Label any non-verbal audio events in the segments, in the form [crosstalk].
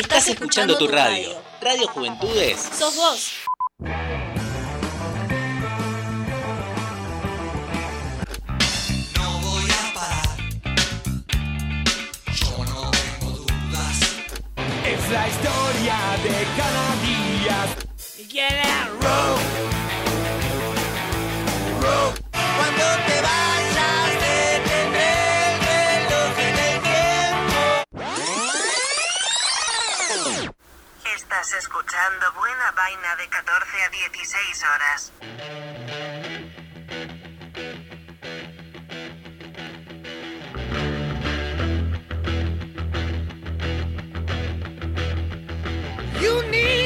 Estás escuchando tu radio. Radio Juventudes. Sos vos. Es la historia de cada día. Estás escuchando buena vaina de 14 a 16 horas. You need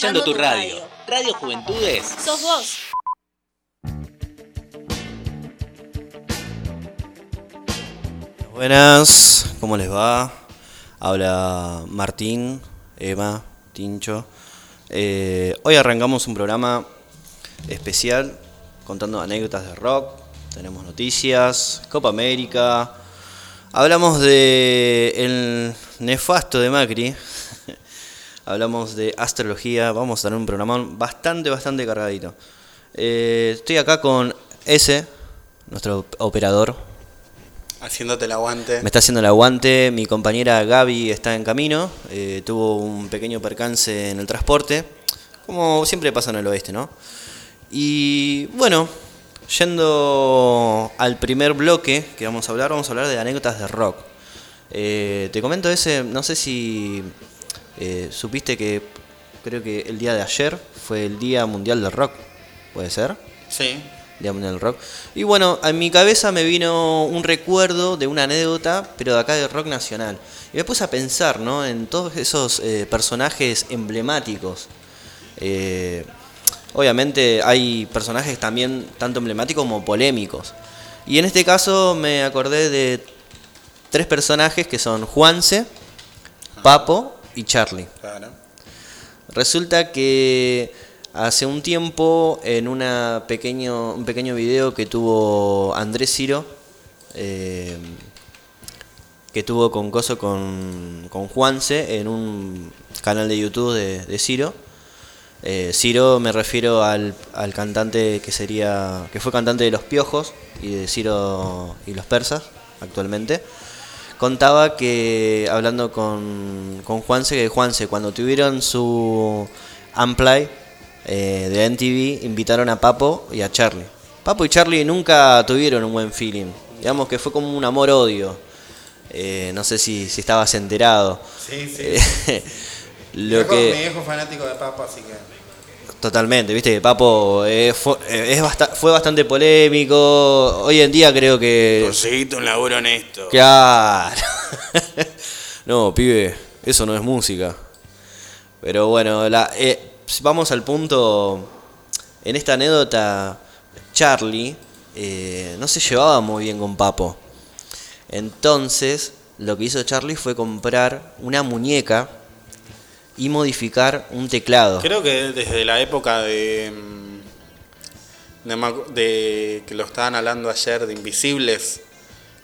Escuchando tu radio. Radio Juventudes. Sos vos. Buenas, ¿cómo les va? Habla Martín, Emma, Tincho. Eh, hoy arrancamos un programa especial contando anécdotas de rock. Tenemos noticias, Copa América. Hablamos de el nefasto de Macri. Hablamos de astrología. Vamos a tener un programón bastante, bastante cargadito. Eh, estoy acá con S, nuestro operador, Haciéndote el aguante. me está haciendo el aguante, mi compañera Gaby está en camino, eh, tuvo un pequeño percance en el transporte, como siempre pasa en el oeste, ¿no? Y bueno, yendo al primer bloque que vamos a hablar, vamos a hablar de anécdotas de rock. Eh, te comento ese, no sé si eh, supiste que creo que el día de ayer fue el Día Mundial del Rock, ¿puede ser? Sí. Día Mundial del Rock. Y bueno, en mi cabeza me vino un recuerdo de una anécdota, pero de acá del rock nacional. Y me puse a pensar, ¿no? En todos esos eh, personajes emblemáticos. Eh, obviamente hay personajes también tanto emblemáticos como polémicos. Y en este caso me acordé de tres personajes que son Juanse, Papo y Charlie. Claro. Resulta que hace un tiempo en una pequeño, un pequeño video que tuvo Andrés Ciro, eh, que tuvo con Coso con, con Juanse en un canal de YouTube de, de Ciro. Eh, Ciro me refiero al, al cantante que sería que fue cantante de Los Piojos y de Ciro y los Persas actualmente contaba que hablando con, con Juanse que Juanse cuando tuvieron su Unplay eh, de MTV invitaron a Papo y a Charlie. Papo y Charlie nunca tuvieron un buen feeling. Digamos que fue como un amor-odio. Eh, no sé si, si estabas enterado. Sí, sí. Eh, [laughs] Mi lo viejo- que... Mi viejo fanático de Papa, así que. Totalmente, viste que Papo eh, fue, eh, es fue bastante polémico. Hoy en día creo que. Conseguiste un laburo honesto. Claro. [laughs] no, pibe, eso no es música. Pero bueno, la, eh, vamos al punto. En esta anécdota, Charlie eh, no se llevaba muy bien con Papo. Entonces, lo que hizo Charlie fue comprar una muñeca y modificar un teclado. Creo que desde la época de. mm, de, de- que lo estaban hablando ayer de Invisibles,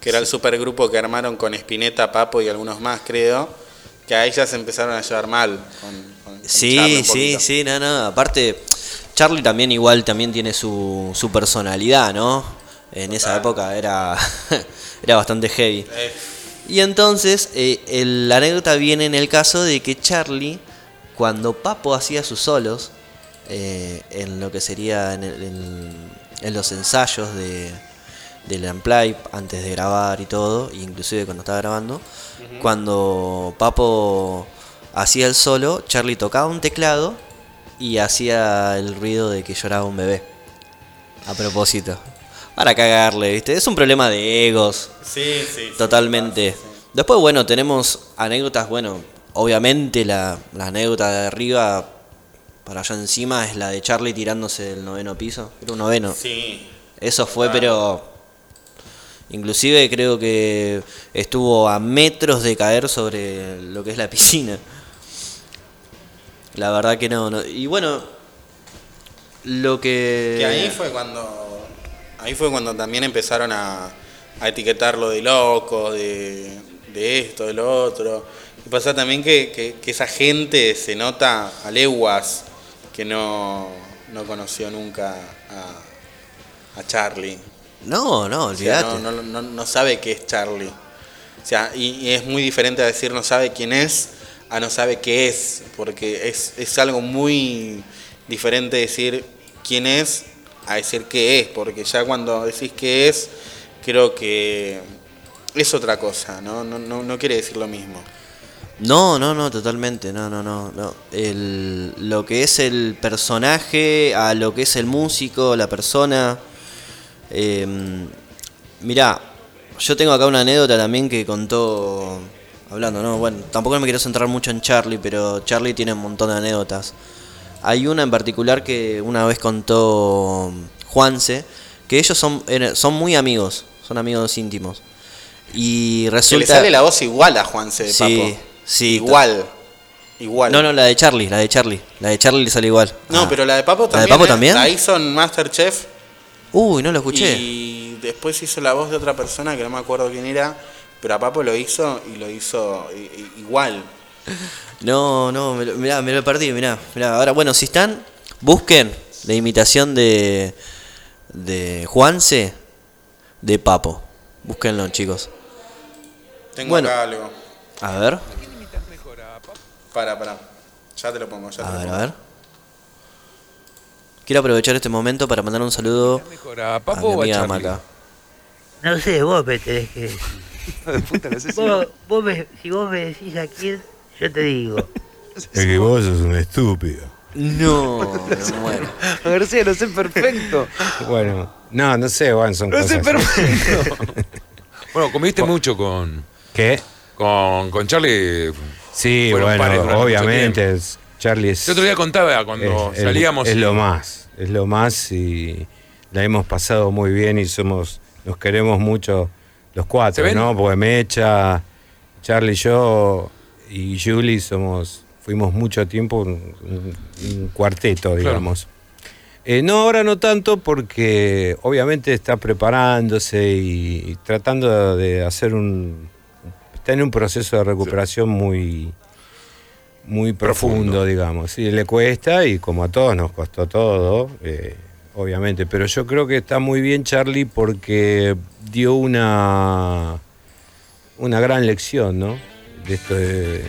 que era el supergrupo que armaron con Spinetta, Papo y algunos más, creo, que ya se empezaron a llevar mal. Con, Sí, sí, sí, no, no. Aparte, Charlie también igual también tiene su, su personalidad, ¿no? En esa época era, [laughs] era bastante heavy. Eh, Y entonces, eh, el- la anécdota viene en el caso de que Charlie, cuando Papo hacía sus solos, eh, en lo que sería en, el- en- en los ensayos de, del Unplay, antes de grabar y todo, inclusive cuando estaba grabando, cuando Papo hacía el solo, Charlie tocaba un teclado y hacía el ruido de que lloraba un bebé. A propósito. Para cagarle, ¿viste? Es un problema de egos. sí, sí. sí, Totalmente. sí. Después, bueno, tenemos anécdotas, bueno, obviamente la, la anécdota de arriba para allá encima es la de Charlie tirándose del noveno piso. Era un noveno. Sí. Eso fue, Claro. pero... Inclusive creo que estuvo a metros de caer sobre lo que es la piscina. La verdad que no. no. Y bueno, lo que... Que ahí fue cuando. Ahí fue cuando también empezaron a, a etiquetarlo de loco, de, de esto, de lo otro. Y pasa también que, que- que esa gente se nota a leguas que no, no conoció nunca a, a Charlie. No, no, O sea, olvídate. no, no, no, no sabe qué es Charlie. O sea, y, y es muy diferente a decir no sabe quién es a no sabe qué es, porque es, es algo muy diferente decir quién es a decir qué es, porque ya cuando decís qué es, creo que es otra cosa, ¿no? No, no, no quiere decir lo mismo. No, no, no, totalmente, no, no, no, no. El, lo que es el personaje, a lo que es el músico, la persona. Eh, mirá, yo tengo acá una anécdota también que contó hablando, ¿no? Bueno, tampoco me quiero centrar mucho en Charlie, pero Charlie tiene un montón de anécdotas. Hay una en particular que una vez contó Juanse, que ellos son, era- son muy amigos, son amigos íntimos. Y Que le resulta... sale la voz igual a Juanse de Sí, Papo. Sí. Igual. Igual. No, no, la de Charlie, la de Charlie. La de Charlie le sale igual. No, Ah. pero la de Papo ¿La de también. Papo ¿eh? también? La hizo en Masterchef. Uy, no lo escuché. Y después hizo la voz de otra persona que no me acuerdo quién era. Pero a Papo lo hizo y lo hizo igual. [laughs] No, no, mirá, me lo perdí, mirá, mirá. Ahora, bueno, si están, busquen la imitación de, de Juanse de Papo. Búsquenlo, chicos. Tengo Bueno. acá algo. A ver, Para, para. Ya te lo pongo, ya te a lo ver, pongo. a ver. Quiero aprovechar este momento para mandar un saludo Mejor a a Papo mi o a amiga Charlie. Maca. No sé, vos me tenés que [laughs] decir. Puta, no sé si- Vos, vos me, si vos me decís a quién, yo te digo. Es que vos sos un estúpido. No, me muero. García, lo sé perfecto. Bueno, no, no sé, bueno, son Lo sé perfecto. [laughs] bueno, conviviste mucho con, ¿Qué? con, con Charlie. Sí, pares bueno, obviamente, es- Charlie es... El otro día contaba cuando es- salíamos. Es, y- lo más, es lo más y la hemos pasado muy bien y somos, nos queremos mucho los ¿Se cuatro? ¿no? Porque Mecha, Charlie, yo y Julie somos, fuimos mucho tiempo un, un- un cuarteto, digamos. Eh, no, ahora no tanto porque obviamente está preparándose y, y tratando de hacer un... Está en un proceso de recuperación muy, muy profundo, Profundo. digamos. Sí, le cuesta y como a todos nos costó todo, eh, obviamente. Pero yo creo que está muy bien Charlie porque dio una, una gran lección, ¿no? De esto de-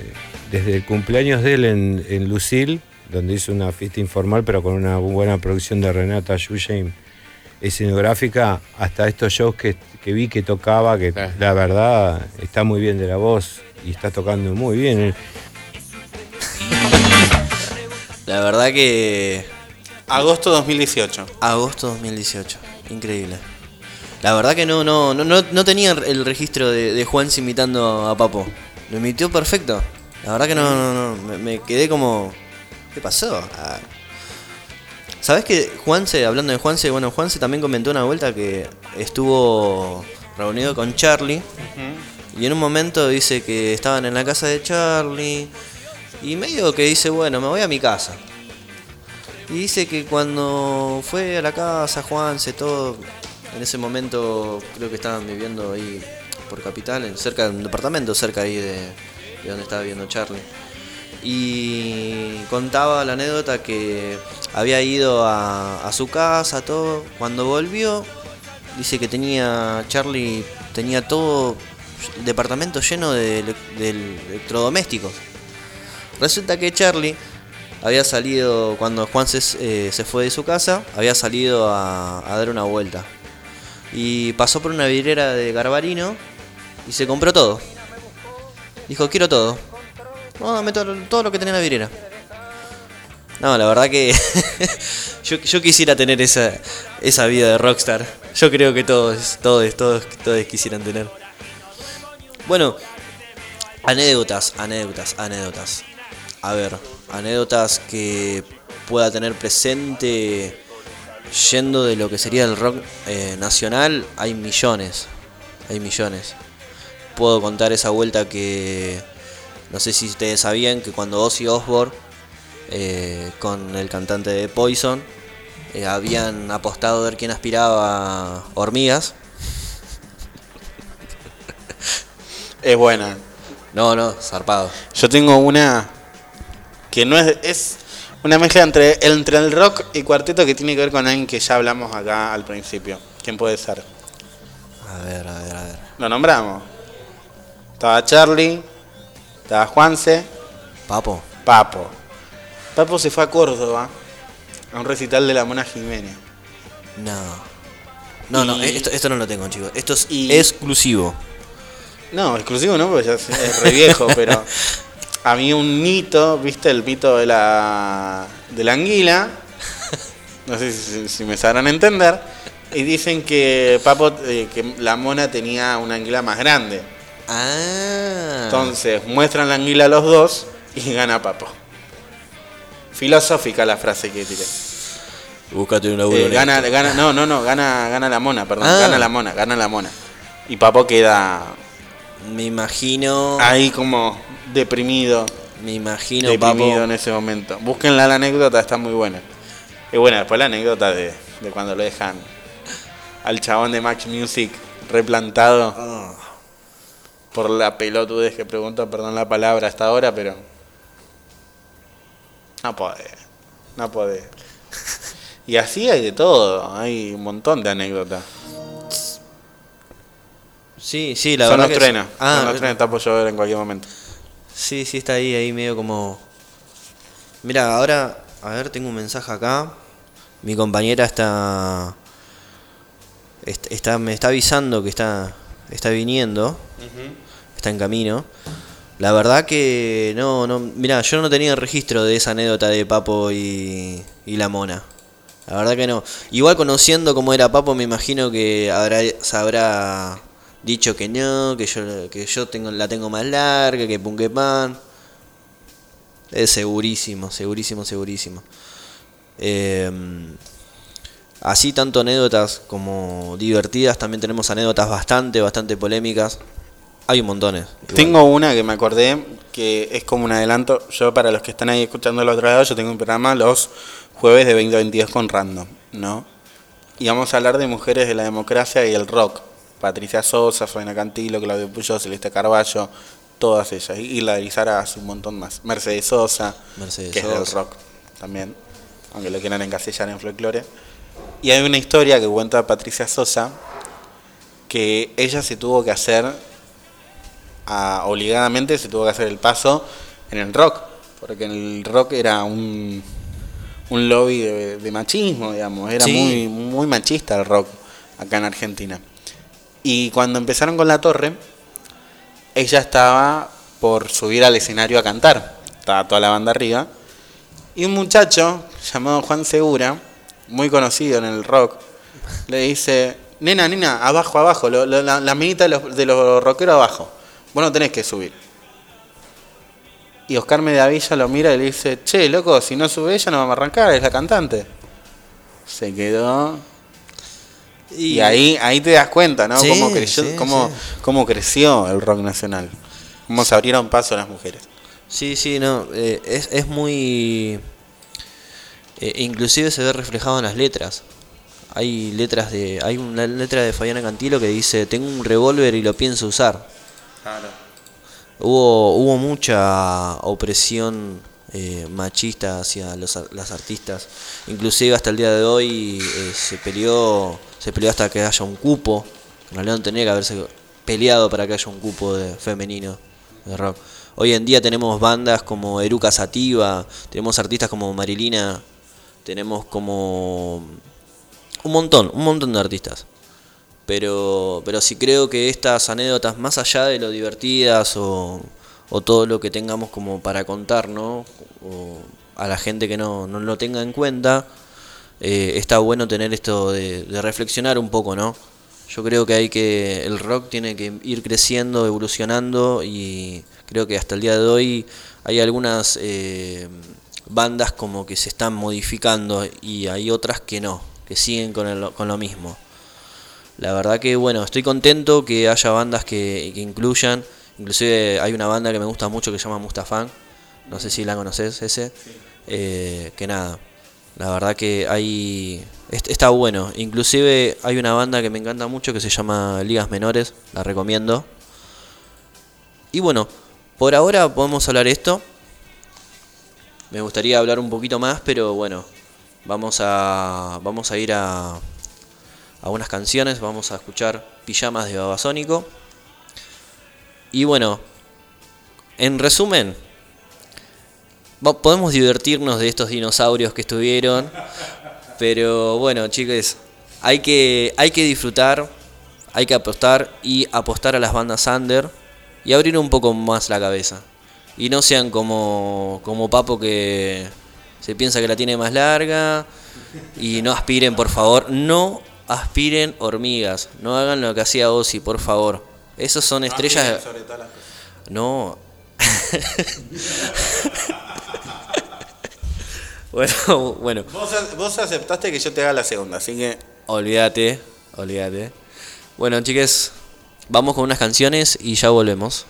desde el cumpleaños de él en, en Lucille, donde hizo una fiesta informal, pero con una buena producción de Renata Yusheim escenográfica, hasta estos shows que, que vi que tocaba, que Sí. la verdad está muy bien de la voz y está tocando muy bien. La verdad que Agosto 2018. Agosto 2018. Increíble. La verdad que no, no, no, no, no tenía el registro de, de Juanse imitando a Papo. Lo imitó perfecto. La verdad que no, no, no. Me, me quedé como. ¿Qué pasó? Ah. ¿Sabes que Juanse, hablando de Juanse, bueno, Juanse también comentó una vuelta que estuvo reunido con Charlie. Y en un momento dice que estaban en la casa de Charlie. Y medio que dice, bueno, me voy a mi casa. Y dice que cuando fue a la casa, Juanse, todo, en ese momento creo que estaban viviendo ahí por Capital, en- cerca de un departamento, cerca ahí de, de donde estaba viviendo Charlie. Y contaba la anécdota que había ido a, su casa, todo. Cuando volvió, dice que tenía, Charlie tenía todo el departamento lleno de, ele- de electrodomésticos. Resulta que Charlie había salido, cuando Juan se, eh, se fue de su casa, había salido a, a dar una vuelta. Y pasó por una vidriera de Garbarino y se compró todo. Dijo, quiero todo. No, dame todo, todo lo que tenía en la vidriera. No, la verdad que [laughs] yo, yo quisiera tener esa, esa vida de rockstar. Yo creo que todos, todos, todos, todos quisieran tener. Bueno, anécdotas, anécdotas, anécdotas. A ver, anécdotas que pueda tener presente yendo de lo que sería el rock eh, nacional, hay millones, hay millones. Puedo contar esa vuelta que no sé si ustedes sabían que cuando Ozzy Osbourne eh, con el cantante de Poison eh, habían apostado a ver quién aspiraba hormigas. Es buena. No, no, zarpado. Yo tengo una que no es. Es una mezcla entre, entre el rock y cuarteto que tiene que ver con alguien que ya hablamos acá al principio. ¿Quién puede ser? A ver, a ver, a ver. Lo nombramos. Estaba Charlie, estaba Juanse, Papo. Papo. Papo se fue a Córdoba a un recital de la Mona Jiménez. No. No, no, Y- esto, esto no lo tengo, chicos. Esto es Y- exclusivo. No, exclusivo no, porque ya es es re viejo, [laughs] pero a mí un mito, ¿viste? El mito de la, de la anguila. No sé si, si me sabrán entender. Y dicen que Papo, eh, que la mona tenía una anguila más grande. Ah. Entonces muestran la anguila a los dos y gana Papo. Filosófica la frase que tiré. Búscate un laburo. Eh, gana, gana, no, no, no, gana, gana la mona, perdón, Ah. gana la mona, gana la mona. Y Papo queda Me imagino. ahí como deprimido, Me imagino, deprimido papo. en ese momento. Búsquenla la anécdota, está muy buena. Y bueno, después la anécdota de, de cuando lo dejan al chabón de Max Music replantado Ah. Por la pelotudez que pregunto, perdón la palabra hasta ahora, pero no puede, no puede. Y así hay de todo, hay un montón de anécdotas. Sí, sí, la Son verdad. los que trenes, Ah, son los trenes, está por llover en cualquier momento. Sí, sí, está ahí, ahí medio como. Mira, ahora, a ver, tengo un mensaje acá. Mi compañera está. est- está me está avisando que está, está viniendo. En camino. La verdad que no, no. Mira, yo no tenía registro de esa anécdota de Papo y, la mona. La verdad que no. Igual conociendo cómo era Papo, me imagino que habrá, se habrá dicho que no, que yo, que yo tengo, la tengo más larga, que pun que pan. Es segurísimo, segurísimo, segurísimo. Eh, así tanto anécdotas como divertidas, también tenemos anécdotas bastante, bastante polémicas. Hay un montones. igual. Tengo una que me acordé que es como un adelanto. Yo, para los que están ahí escuchando el otro lado, yo tengo un programa los jueves de 2022 con Random, ¿no? Y vamos a hablar de mujeres de la democracia y el rock. Patricia Sosa, Fabiana Cantilo, Claudio Puyol, Celeste Carballo, todas ellas. Y la de Lizara un montón más. Mercedes Sosa, Mercedes que es del rock también, aunque lo quieran encasillar en folclore. Y hay una historia que cuenta Patricia Sosa, que ella se tuvo que hacer a- obligadamente se tuvo que hacer el paso en el rock, porque el rock era un, un lobby de, de machismo, digamos, era Sí. muy, muy machista el rock acá en Argentina. Y cuando empezaron con la torre, ella estaba por subir al escenario a cantar, estaba toda la banda arriba, y un muchacho llamado Juan Segura, muy conocido en el rock, le dice, nena, nena, abajo, abajo, lo- lo- la, la minita de los, de los rockeros abajo, vos no tenés que subir. Y Oscar Mediavilla lo mira y le dice, che, loco, si no sube ella no vamos a arrancar, es la cantante. Se quedó... Y, ahí, ahí te das cuenta, ¿no? Sí, cómo, creció, sí, cómo, sí. cómo creció el rock nacional. Cómo se abrieron paso las mujeres. Sí, sí, no, eh, es, es muy... eh, inclusive se ve reflejado en las letras. Hay letras de... Hay una letra de Fabiana Cantilo que dice, tengo un revólver y lo pienso usar. Hubo, hubo mucha opresión eh, machista hacia los, las artistas. Inclusive hasta el día de hoy eh, se peleó se peleó hasta que haya un cupo. En realidad no tenía que haberse peleado para que haya un cupo de femenino de rock. Hoy en día tenemos bandas como Eruca Sativa, tenemos artistas como Marilina, tenemos como un montón, un montón de artistas. Pero, pero sí creo que estas anécdotas, más allá de lo divertidas o, todo lo que tengamos como para contar, ¿no? O a la gente que no, no lo tenga en cuenta, eh, está bueno tener esto de, de reflexionar un poco, ¿no? Yo creo que hay que. El rock tiene que ir creciendo, evolucionando y creo que hasta el día de hoy hay algunas eh, bandas como que se están modificando y hay otras que no, que siguen con, el- con lo mismo. La verdad que bueno, estoy contento que haya bandas que, incluyan. Inclusive hay una banda que me gusta mucho que se llama Mustafán. No sé si la conoces ese. Eh, que nada. La verdad que hay. est- Está bueno. Inclusive hay una banda que me encanta mucho que se llama Ligas Menores. La recomiendo. Y bueno, por ahora podemos hablar esto. Me gustaría hablar un poquito más, pero bueno. Vamos a. Vamos a ir a a unas canciones, vamos a escuchar Pijamas de Babasónico. Y bueno, en resumen, podemos divertirnos de estos dinosaurios que estuvieron, pero bueno, chicos, hay que, hay que disfrutar, hay que apostar y apostar a las bandas under y abrir un poco más la cabeza. Y no sean como, como Papo que se piensa que la tiene más larga. Y no aspiren, por favor, no aspiren hormigas. No hagan lo que hacía Ozzy, por favor. Esos son estrellas. sobre todas las cosas. No. [laughs] bueno, bueno. Vos, vos aceptaste que yo te haga la segunda, así que Olvídate, olvídate. Bueno, chiques, vamos con unas canciones y ya volvemos.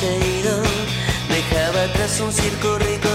Dejaba atrás un circo rico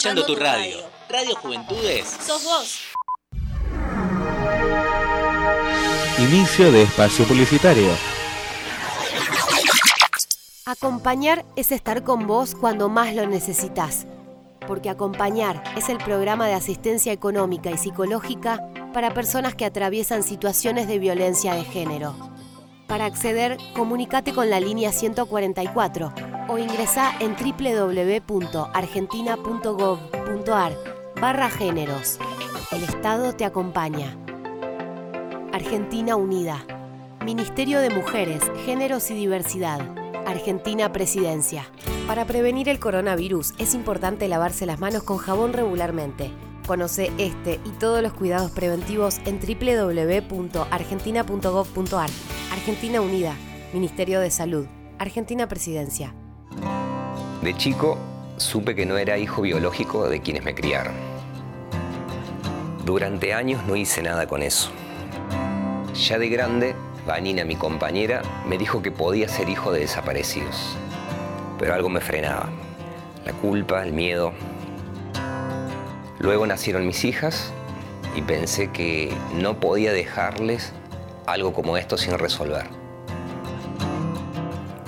escuchando tu radio. Radio Juventudes. Sos vos. Inicio de espacio publicitario. Acompañar es estar con vos cuando más lo necesitas. Porque Acompañar es el programa de asistencia económica y psicológica para personas que atraviesan situaciones de violencia de género. Para acceder, comunícate con la línea 144 o ingresá en www.argentina.gov.ar barra géneros. El Estado te acompaña. Argentina Unida. Ministerio de Mujeres, Géneros y Diversidad. Argentina Presidencia. Para prevenir el coronavirus es importante lavarse las manos con jabón regularmente. Conoce este y todos los cuidados preventivos en www.argentina.gov.ar. Argentina Unida. Ministerio de Salud. Argentina Presidencia. De chico supe que no era hijo biológico de quienes me criaron. Durante años no hice nada con eso. Ya de grande, Vanina, mi compañera, me dijo que podía ser hijo de desaparecidos. Pero algo me frenaba. la culpa, el miedo. Luego nacieron mis hijas y pensé que no podía dejarles algo como esto sin resolver.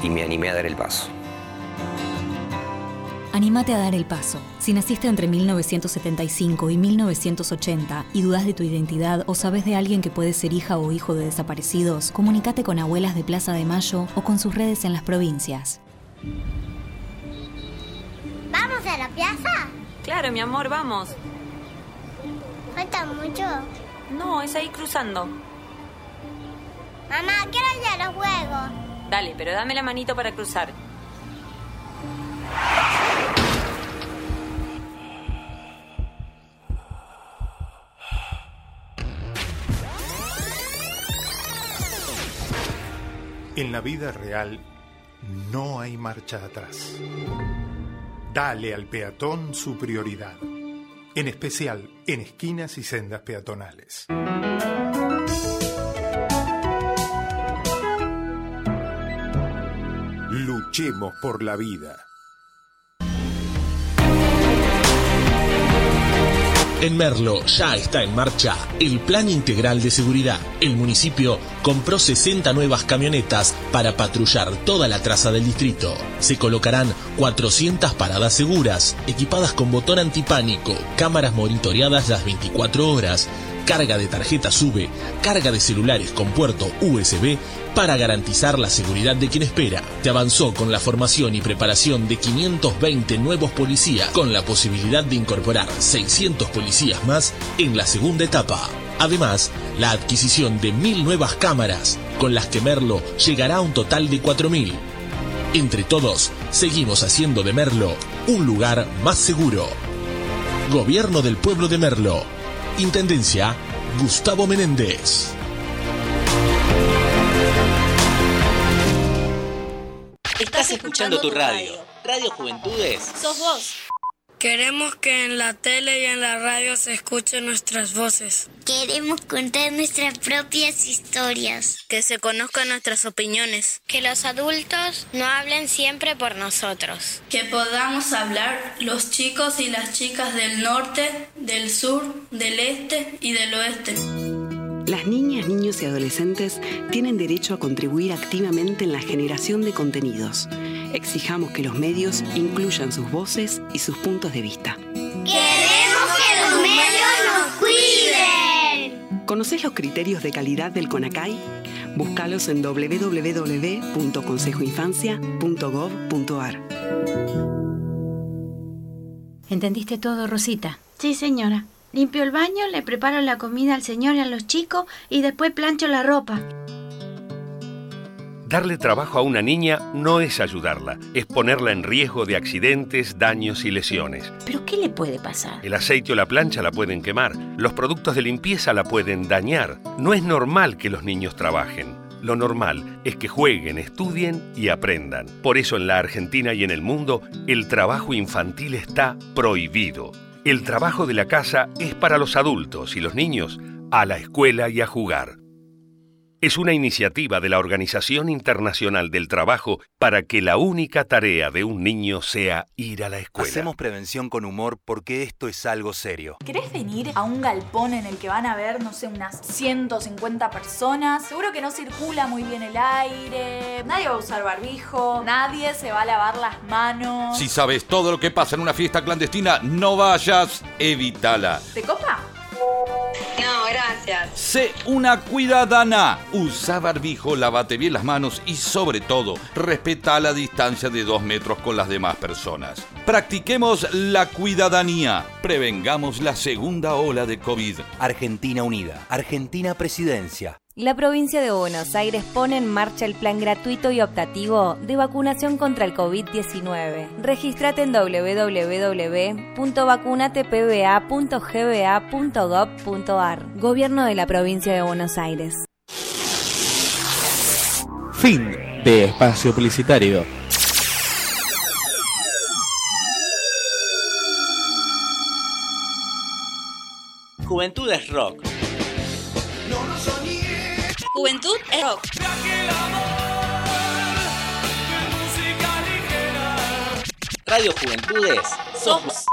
Y me animé a dar el paso. Anímate a dar el paso. Si naciste entre 1975 y 1980 y dudas de tu identidad o sabes de alguien que puede ser hija o hijo de desaparecidos, comunícate con abuelas de Plaza de Mayo o con sus redes en las provincias. ¿Vamos a la plaza? Claro, mi amor, vamos. ¿Falta mucho? No, es ahí cruzando. Mamá, quiero ir a los juegos. Dale, pero dame la manito para cruzar. En la vida real no hay marcha atrás. Dale al peatón su prioridad, en especial en esquinas y sendas peatonales. Luchemos por la vida. En Merlo ya está en marcha el Plan Integral de Seguridad. El municipio compró 60 nuevas camionetas para patrullar toda la traza del distrito. Se colocarán 400 paradas seguras, equipadas con botón antipánico, cámaras monitoreadas las 24 horas, carga de tarjeta SUBE, carga de celulares con puerto USB para garantizar la seguridad de quien espera. Se avanzó con la formación y preparación de 520 nuevos policías, con la posibilidad de incorporar 600 policías más en la segunda etapa. Además, la adquisición de mil nuevas cámaras, con las que Merlo llegará a un total de 4.000. Entre todos, seguimos haciendo de Merlo un lugar más seguro. Gobierno del Pueblo de Merlo. Intendencia, Gustavo Menéndez. Estás escuchando tu radio. Radio Juventudes. Sos vos. Queremos que en la tele y en la radio se escuchen nuestras voces. Queremos contar nuestras propias historias. Que se conozcan nuestras opiniones. Que los adultos no hablen siempre por nosotros. Que podamos hablar los chicos y las chicas del norte, del sur, del este y del oeste. Las niñas, niños y adolescentes tienen derecho a contribuir activamente en la generación de contenidos. Exijamos que los medios incluyan sus voces y sus puntos de vista. ¡Queremos que los medios nos cuiden! ¿Conoces los criterios de calidad del CONACAI? Búscalos en www.consejoinfancia.gov.ar. ¿Entendiste todo, Rosita? Sí, señora. Limpio el baño, le preparo la comida al señor y a los chicos y después plancho la ropa. Darle trabajo a una niña no es ayudarla, es ponerla en riesgo de accidentes, daños y lesiones. ¿Pero qué le puede pasar? El aceite o la plancha la pueden quemar, los productos de limpieza la pueden dañar. No es normal que los niños trabajen. Lo normal es que jueguen, estudien y aprendan. Por eso en la Argentina y en el mundo el trabajo infantil está prohibido. El trabajo de la casa es para los adultos y los niños a la escuela y a jugar. Es una iniciativa de la Organización Internacional del Trabajo para que la única tarea de un niño sea ir a la escuela. Hacemos prevención con humor porque esto es algo serio. ¿Querés venir a un galpón en el que van a ver, no sé, unas 150 personas? Seguro que no circula muy bien el aire, nadie va a usar barbijo, nadie se va a lavar las manos. Si sabes todo lo que pasa en una fiesta clandestina, no vayas, evítala. ¿Te copa? No, gracias. Sé una cuidadana. Usa barbijo, lávate bien las manos y sobre todo, respeta la distancia de dos metros con las demás personas. Practiquemos la cuidadanía. Prevengamos la segunda ola de COVID. Argentina Unida. Argentina Presidencia. La provincia de Buenos Aires pone en marcha el plan gratuito y optativo de vacunación contra el COVID-19. Regístrate en www.vacunatepba.gba.gov.ar. Gobierno de la provincia de Buenos Aires. Fin de espacio publicitario. Juventudes Rock. Juventud es rock. Radio Juventudes, sos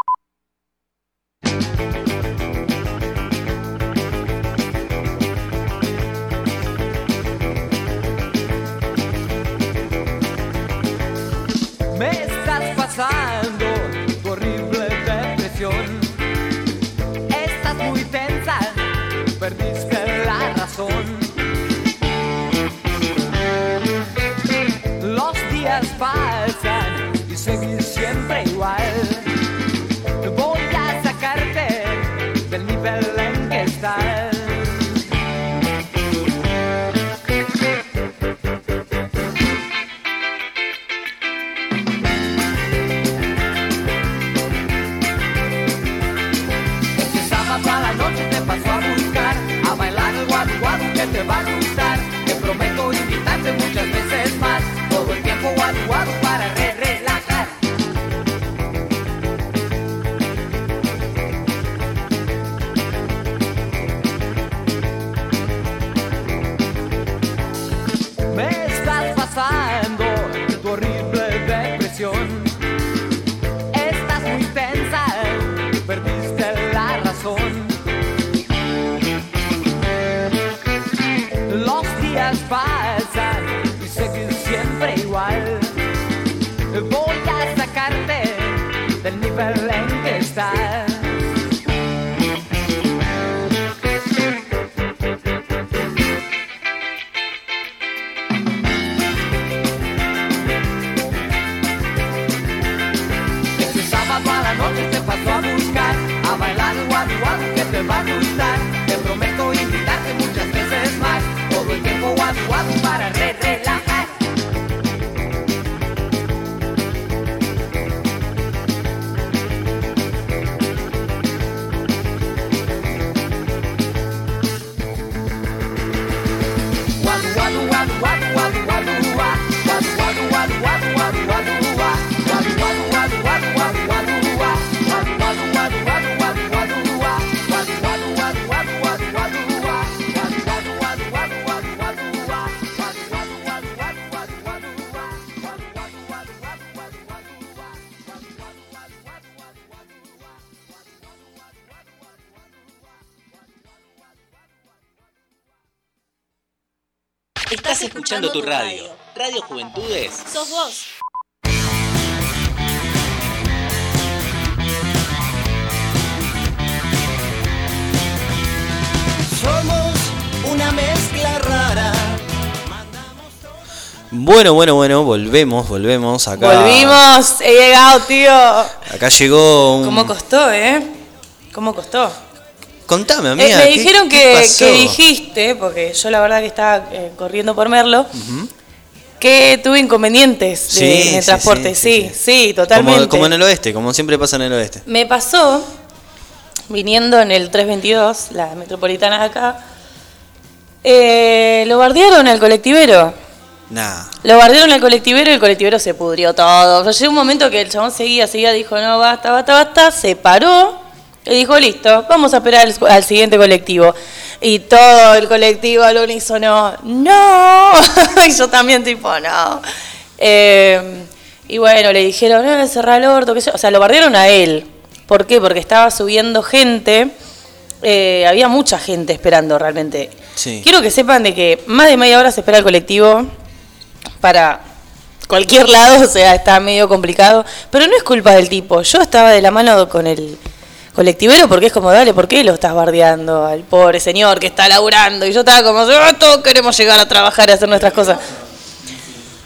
escuchando tu radio. Radio Juventudes. Sos vos. Somos una mezcla rara. Bueno, bueno, bueno, volvemos, volvemos acá. Volvimos, he llegado, tío. Acá llegó un... ¿Cómo costó, eh? ¿Cómo costó? Contame, Eh, amiga. me ¿qué- dijeron qué que, pasó? que dijiste, porque yo la verdad que estaba eh, corriendo por Merlo, Ujú. que tuve inconvenientes de, Sí, en el sí, transporte. Sí, sí, totalmente. Como, como en el oeste, como siempre pasa en el oeste. Me pasó, viniendo en el 322, la metropolitana de acá, eh, lo bardearon al colectivero. Nah. Lo bardearon al colectivero y el colectivero se pudrió todo. O sea, llegó un momento que el chabón seguía, seguía, dijo, no, basta, basta, basta, se paró y dijo, listo, vamos a esperar al, al siguiente colectivo. Y todo el colectivo al unísono, no. [laughs] y yo también tipo, no. Eh, y bueno, le dijeron, no, cerrar el orto, qué sé yo. O sea, lo bardearon a él. ¿Por qué? Porque estaba subiendo gente. eh, había mucha gente esperando realmente. Sí. Quiero que sepan de que más de media hora se espera el colectivo para cualquier lado, o sea, está medio complicado. Pero no es culpa del tipo. Yo estaba de la mano con el colectivero porque es como, dale, ¿por qué lo estás bardeando al pobre señor que está laburando? Y yo estaba como, "Ah, todos queremos llegar a trabajar y hacer nuestras cosas.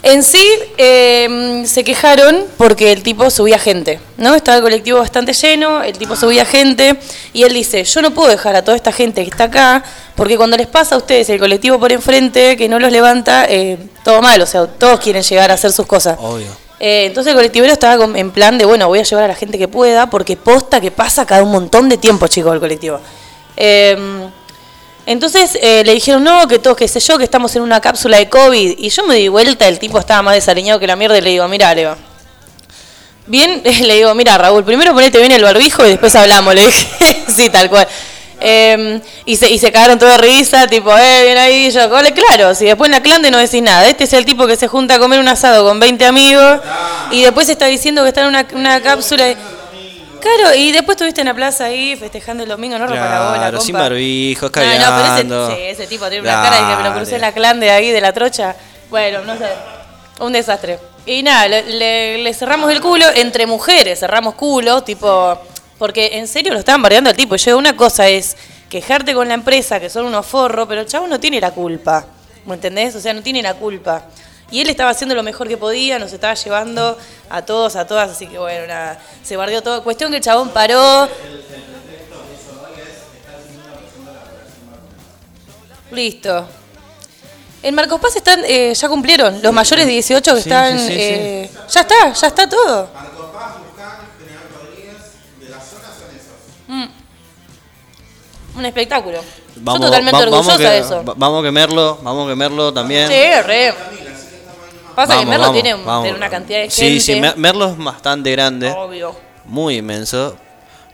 En sí, eh, se quejaron porque el tipo subía gente, ¿no? Estaba el colectivo bastante lleno, el tipo subía gente y él dice, yo no puedo dejar a toda esta gente que está acá porque cuando les pasa a ustedes el colectivo por enfrente que no los levanta, eh, todo mal, o sea, todos quieren llegar a hacer sus cosas. Obvio. Eh, entonces el colectivero estaba con- en plan de, bueno, voy a llevar a la gente que pueda porque posta que pasa cada un montón de tiempo, chicos, el colectivo. Eh, entonces eh, le dijeron, no, que todos, qué sé yo, que estamos en una cápsula de COVID. Y yo me di vuelta, el tipo estaba más desaliñado que la mierda y le digo, mira, Leo. Bien, [laughs] le digo, mira, Raúl, primero ponete bien el barbijo y después hablamos. Le dije, [laughs] sí, tal cual. Eh, y, se, y se cagaron todos de risa, tipo, eh, bien ahí. Y yo, "Cole, claro, si después en la clande no decís nada. Este es el tipo que se junta a comer un asado con 20 amigos Y después está diciendo que está en una, una cápsula. y- Claro, y después estuviste en la plaza ahí festejando el domingo, no rompa la bola, Claro, sin barbijo, No, no, pero ese, sí, ese tipo tiene una cara de que me lo crucé en la clan de ahí, de la trocha. Bueno, no sé. Un desastre. Y nada, le, le- le cerramos el culo entre mujeres, cerramos culo, tipo. Porque en serio lo estaban bardeando al tipo. Y yo, una cosa es quejarte con la empresa, que son unos forros, pero el chavo no tiene la culpa. ¿Me entendés? O sea, no tiene la culpa. Y él estaba haciendo lo mejor que podía, nos estaba llevando a todos, a todas, así que bueno, nada, se bardeó todo. Cuestión que el chabón paró, Listo. En Marcos Paz están, eh, ya cumplieron, los mayores de 18 que Sí, están... sí, sí, sí. eh, Ya está, ya está todo. Mm. Un espectáculo. Yo totalmente va- orgullosa que- de eso. va- Vamos a quemarlo, vamos a quemarlo también. Sí, re. Pasa que Vamos, Merlo vamos, tiene, un- vamos. tiene una cantidad de gente. Sí, sí, Mer- Merlo es bastante grande, Obvio. muy inmenso.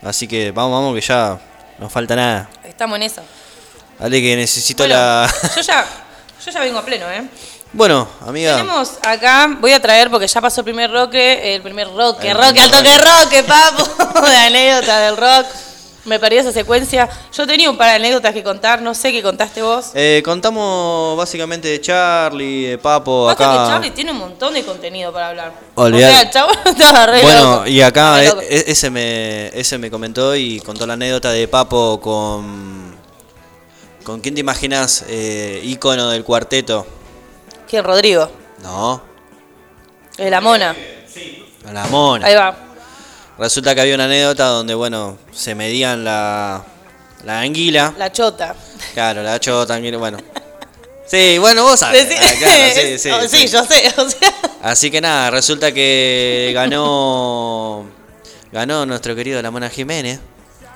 Así que vamos, vamos, que ya no falta nada. Estamos en eso. Dale que necesito Bueno, la... [laughs] Yo ya, yo ya vengo a pleno, ¿eh? bueno, amiga. Tenemos acá, voy a traer porque ya pasó el primer roque, el primer roque, roque, al toque roque, papo, de [laughs] anécdota del rock. Me perdí esa secuencia. Yo tenía un par de anécdotas que contar, no sé qué contaste vos. Eh, contamos básicamente de Charlie, de Papo, Pasa acá. que Charlie tiene un montón de contenido para hablar. Olvidar. O sea, el chavo [laughs] estaba re Bueno, loco. y acá e- e- ese me, ese me comentó y contó la anécdota de Papo con. ¿Con quién te imaginas? Eh, ícono del cuarteto. ¿Quién, Rodrigo? No, Es la mona. a la mona. Ahí va. Resulta que había una anécdota donde, bueno, se medían la, la anguila. La chota. Claro, la chota, anguila, bueno. Sí, bueno, vos sabés. Ah, claro, [laughs] sí, sí, Oh, sí. sí, yo sé. O sea, Así que nada, resulta que ganó. Ganó nuestro querido La Mona Jiménez.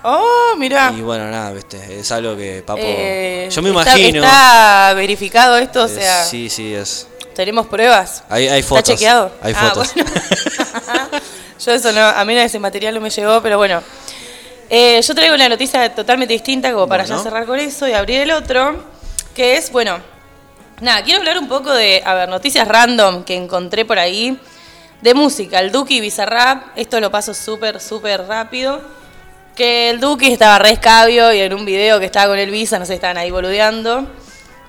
oh, mirá. Y bueno, nada, viste, es algo que Papo. Eh, yo me está- imagino. Está, verificado esto, o Eh, sea, Sí, sí, es. tenemos pruebas. Hay, hay fotos. ¿Está chequeado? Hay Ah, fotos. bueno. [laughs] [laughs] Yo eso no, a mí ese material no me llegó, pero bueno. Eh, yo traigo una noticia totalmente distinta como para Bueno. ya cerrar con eso y abrir el otro, que es, bueno, nada, quiero hablar un poco de, a ver, noticias random que encontré por ahí, de música, el Duki Bizarrap, esto lo paso súper, súper rápido, que el Duki estaba re escabio y en un video que estaba con el Visa, no sé, estaban ahí boludeando,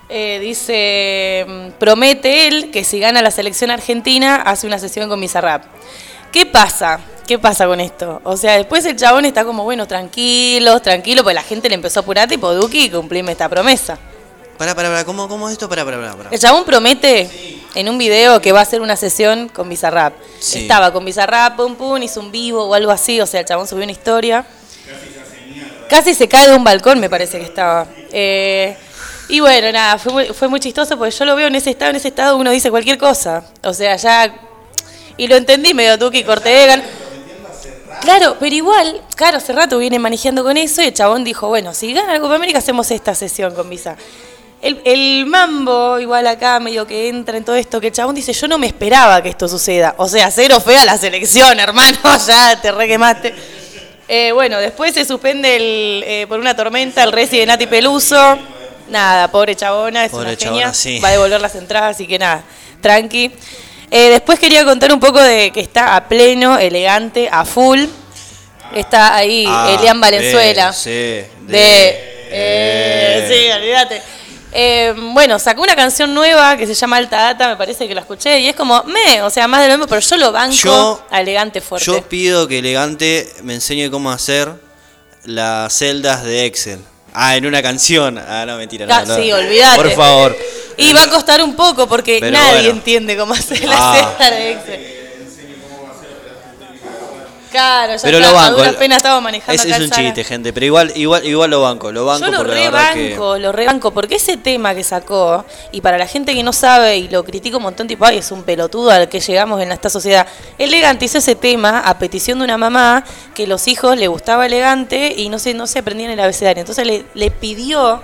eh, dice, mm, promete él que si gana la selección argentina hace una sesión con Bizarrap. ¿Qué pasa? ¿Qué pasa con esto? O sea, después el chabón está como, bueno, tranquilos, tranquilo, porque la gente le empezó a apurar, tipo, Duki, cumplime esta promesa. Pará, pará, pará, ¿cómo, cómo es esto? Pará, pará, pará. pará. El chabón promete en un video que va a hacer una sesión con Bizarrap. Sí. Estaba con Bizarrap, pum pum, hizo un vivo o algo así, o sea, el chabón subió una historia. Casi se cae de un balcón, me parece que estaba. Eh, y bueno, nada, fue muy, fue muy chistoso porque yo lo veo en ese estado, en ese estado uno dice cualquier cosa. O sea, ya... Y lo entendí medio Tuki Cortegan. Claro, pero igual, claro, hace rato viene manejando con eso y el chabón dijo, bueno, si gana la Copa América hacemos esta sesión con Visa. El, el mambo, igual acá, medio que entra en todo esto, que el chabón dice, yo no me esperaba que esto suceda. O sea, cero fea la selección, [laughs] hermano, ya te re quemaste. Eh, bueno, después se suspende el, eh, por una tormenta el Resi de Nati Peluso. Nada, pobre chabona, es Pobre una chabona, genia. sí. Va a devolver las entradas, así que nada, tranqui. Eh, después quería contar un poco de que está a pleno, elegante, a full. Está ahí Ah, Elian Valenzuela. eh, sí, de- de, eh, sí, olvídate. Eh, bueno, sacó una canción nueva que se llama Alta Data, me parece que la escuché, y es como, me, o sea, más de lo mismo, pero yo lo banco Yo- a elegante fuerte. Yo pido que Elegante me enseñe cómo hacer las celdas de Excel. Ah, en una canción. Ah, no, mentira. Ah, no. sí, olvídate. Por favor. Y va a costar un poco porque Pero nadie bueno. entiende cómo hacer la Ah. celda de Excel. Claro, ya Pero está, lo a banco. duras penas estamos manejando Es, acá es un chiste, gente. Pero igual, igual, igual lo banco. Lo banco Yo lo que. rebanco, lo rebanco, porque ese tema que sacó, y para la gente que no sabe y lo critica un montón, tipo, ay, es un pelotudo al que llegamos en esta sociedad. Elegante hizo ese tema a petición de una mamá que los hijos le gustaba elegante y no se, no se aprendían el abecedario. Entonces le, le pidió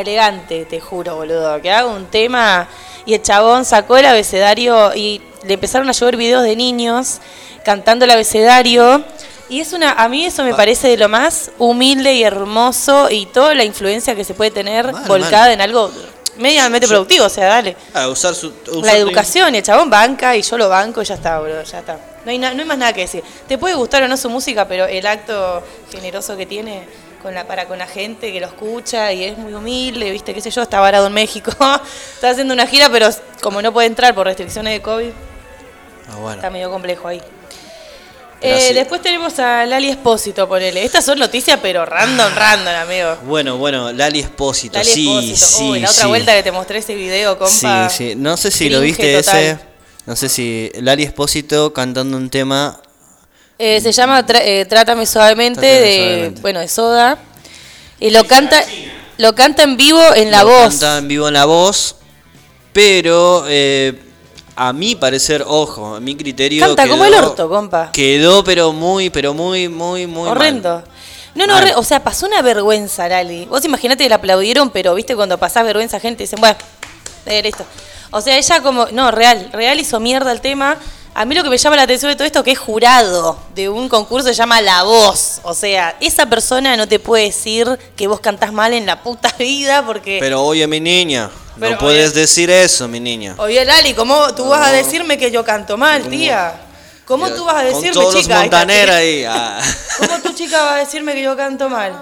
elegante, te juro, boludo, que haga un tema. Y el chabón sacó el abecedario y le empezaron a llover videos de niños cantando el abecedario. Y es una, a mí eso me parece de lo más humilde y hermoso y toda la influencia que se puede tener Mal, volcada mal. en algo medianamente productivo, o sea, dale. Ah, usar su. usar La tu- educación, y el chabón banca y yo lo banco y ya está, bro, ya está. No hay, na- no hay más nada que decir. Te puede gustar o no su música, pero el acto generoso que tiene con la, para con la gente que lo escucha y es muy humilde, viste, qué sé yo, está varado en México, [laughs] está haciendo una gira, pero como no puede entrar por restricciones de COVID, Ah, bueno. está medio complejo ahí. Eh, sí. después tenemos a Lali Espósito, ponele. Estas son noticias, pero random, random, amigo. Bueno, bueno, Lali Espósito, Lali sí, Espósito. sí, Uy, la otra sí. vuelta que te mostré ese video, compa. Sí, sí. No sé si lo viste total. ese. No sé si Lali Espósito cantando un tema. Eh, se llama Tra- eh, Trátame suavemente Trátame de suavemente. bueno de Soda y lo canta lo canta en vivo en la lo voz. Canta en vivo en la voz. Pero eh, a mi parecer, ojo, a mi criterio. Canta como el orto, compa. Quedó, pero muy, pero muy, muy, muy. Horrendo. mal. No, no, Mal. o sea, pasó una vergüenza, Lali. Vos imaginate que la aplaudieron, pero viste cuando pasás vergüenza, gente dicen, bueno, eh, listo. O sea, ella como, no, real, real hizo mierda el tema. A mí lo que me llama la atención de todo esto es que es jurado de un concurso que se llama La Voz. O sea, esa persona no te puede decir que vos cantás mal en la puta [laughs] vida porque... Pero oye, mi niña, Pero, no puedes decir eso, mi niña. Oye, Lali, ¿cómo tú vas a decirme que yo canto mal, tía? ¿Cómo tú vas a Con decirme, todos los chica? Ahí ah. [laughs] ¿Cómo tu chica va a decirme que yo canto mal?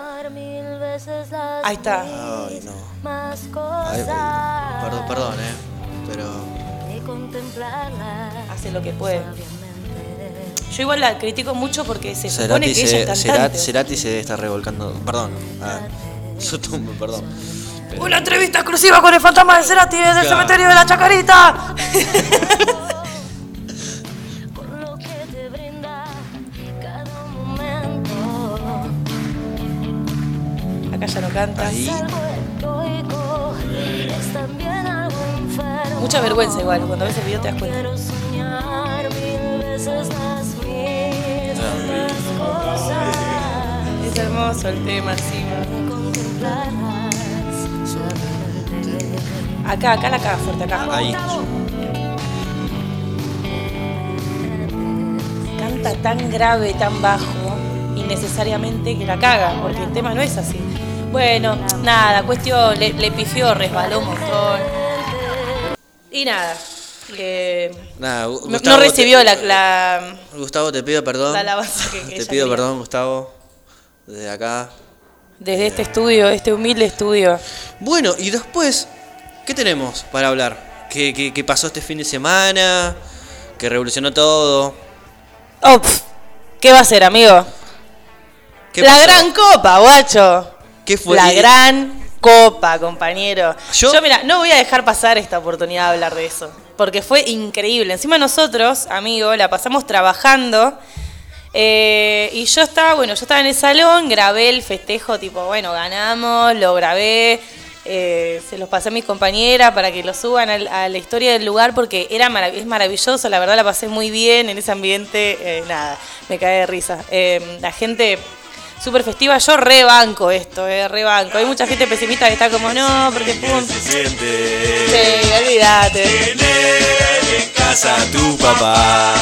Ahí está. Ay, no. Ay, perdón, perdón, eh. Pero. Hace lo que puede. Yo igual la critico mucho porque se supone Cerati que ella es se, cantante. Cerati, Cerati se está revolcando. Perdón. Ah, yo tomo, perdón. Pero- Una entrevista exclusiva con el fantasma de Cerati desde el cementerio de la Chacarita. [laughs] Acá ya no canta. Mucha vergüenza igual, cuando ves el video te das cuenta. Es hermoso el tema, sí. Acá, acá la caga fuerte, acá. Ahí. Canta tan grave, tan bajo, innecesariamente que la caga, porque el tema no es así. Bueno, nada, cuestión, le, le pifió, resbaló un montón. Y nada, eh, Nada, no, Gustavo, no recibió te- la, la, Gustavo, te pido perdón. la alabanza que, que Te pido quería. perdón, Gustavo. Desde acá. Desde este estudio, este humilde estudio. Bueno, y después, ¿qué tenemos para hablar? ¿Qué, qué, qué pasó este fin de semana? Que revolucionó todo. Oh, ¿Qué va a ser, amigo? ¿Qué la pasó? gran copa, guacho. ¿Qué fue? La gran copa, compañero. Yo- Yo, mira, no voy a dejar pasar esta oportunidad de hablar de eso. Porque fue increíble. Encima nosotros, amigo, la pasamos trabajando. eh, y yo estaba, bueno, yo estaba en el salón, grabé el festejo, tipo, bueno, ganamos, lo grabé. eh, se los pasé a mis compañeras para que lo suban a, la historia del lugar porque era es maravilloso, la verdad la pasé muy bien en ese ambiente, eh, nada, me cae de risa. La gente súper festiva, yo rebanco esto, eh, rebanco. Hay mucha gente pesimista que está como, no, porque pum. Sí, olvídate. en casa tu papá.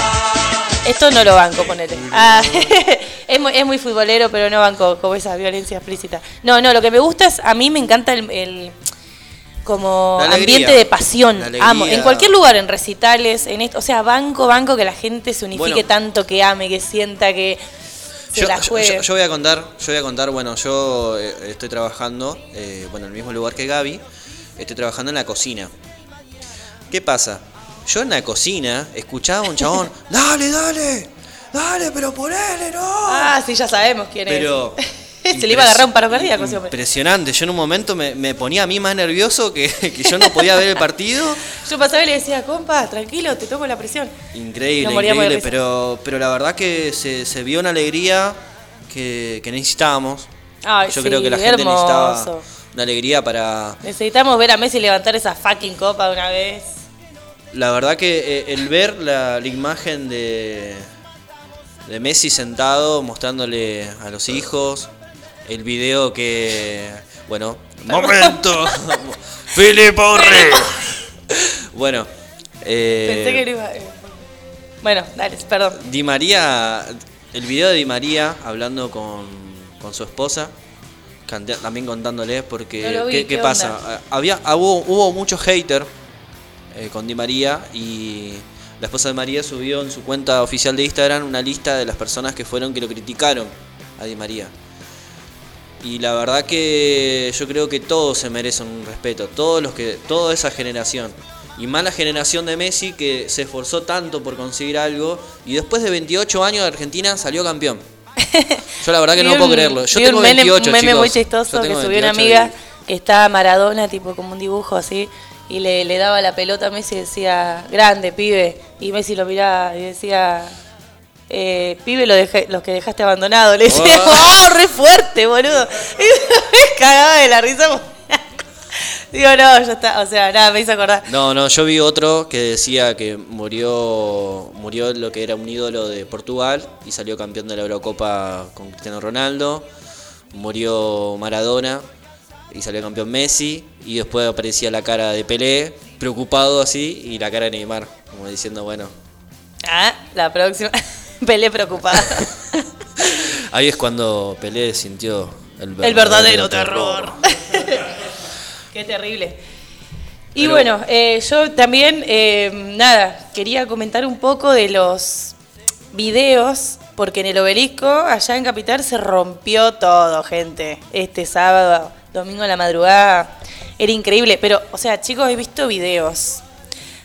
Esto no lo banco, ponele. Ah, [laughs] es, muy, es muy futbolero, pero no banco como esa violencia explícita. No, no, lo que me gusta es, a mí me encanta el, el- como alegría. ambiente de pasión. Amo. En cualquier lugar, en recitales, en esto, o sea, banco, banco que la gente se unifique Bueno. tanto, que ame, que sienta, que se Yo, la yo- juegue. yo- yo voy a contar, yo voy a contar, bueno, yo eh, estoy trabajando, eh, bueno, en el mismo lugar que Gaby, estoy trabajando en la cocina. ¿Qué pasa? Yo en la cocina escuchaba a un chabón, [laughs] dale, dale, dale, pero ponele, no. Ah, sí, ya sabemos quién Pero es. [laughs] [laughs] se le iba a agarrar un paro cardíaco impresionante, yo en un momento me, me ponía a mí más nervioso que, [laughs] que yo no podía ver el partido. [laughs] Yo pasaba y le decía, compa, tranquilo, te tomo la presión. Increíble, increíble, pero, pero la verdad que se, se vio una alegría que, que necesitábamos. Ay, Yo sí, creo que la gente hermoso. necesitaba una alegría para... Necesitamos ver a Messi levantar esa fucking copa de una vez. La verdad que eh, el ver la, la imagen de, de Messi sentado mostrándole a los hijos, el video que... Bueno, momento. [laughs] Filipe Orre. bueno. eh, Pensé que lo iba. Bueno, dale, perdón. Di María, el video de Di María hablando con, con su esposa, cante- también contándole, porque No lo vi, ¿qué, qué ¿qué pasa? onda? Ah, Había, ah, hubo, hubo mucho hater eh, con Di María y la esposa de María subió en su cuenta oficial de Instagram una lista de las personas que fueron que lo criticaron a Di María. Y la verdad que yo creo que todos se merecen un respeto, todos los que, toda esa generación. Y más la generación de Messi que se esforzó tanto por conseguir algo y después de 28 años de Argentina salió campeón. [laughs] Yo la verdad que no puedo creerlo. Yo tengo un meme, 28, un meme chicos. muy chistoso que subió una 28 amiga que está Maradona, tipo como un dibujo así, y le, le daba la pelota a Messi y decía, grande, pibe. Y Messi lo miraba y decía, eh, pibe lo dejé- los que dejaste abandonado. Le decía, Oh. [laughs] ¡oh, re fuerte, boludo! Y [laughs] me cagaba de la risa. [laughs] Digo, no, ya está, o sea, nada, me hizo acordar. No, no, yo vi otro que decía que murió murió lo que era un ídolo de Portugal y salió campeón de la Eurocopa con Cristiano Ronaldo. Murió Maradona y salió campeón Messi y después aparecía la cara de Pelé, preocupado así, y la cara de Neymar, como diciendo, bueno, Ah, la próxima. [laughs] Pelé preocupada. [laughs] ahí es cuando Pelé sintió el verdadero, El verdadero terror. [laughs] Qué terrible. Y Pero- bueno, eh, yo también, eh, nada, quería comentar un poco de los videos, porque en el obelisco, allá en Capital, se rompió todo, gente. Este sábado, domingo a la madrugada, era increíble. Pero, o sea, chicos, he visto videos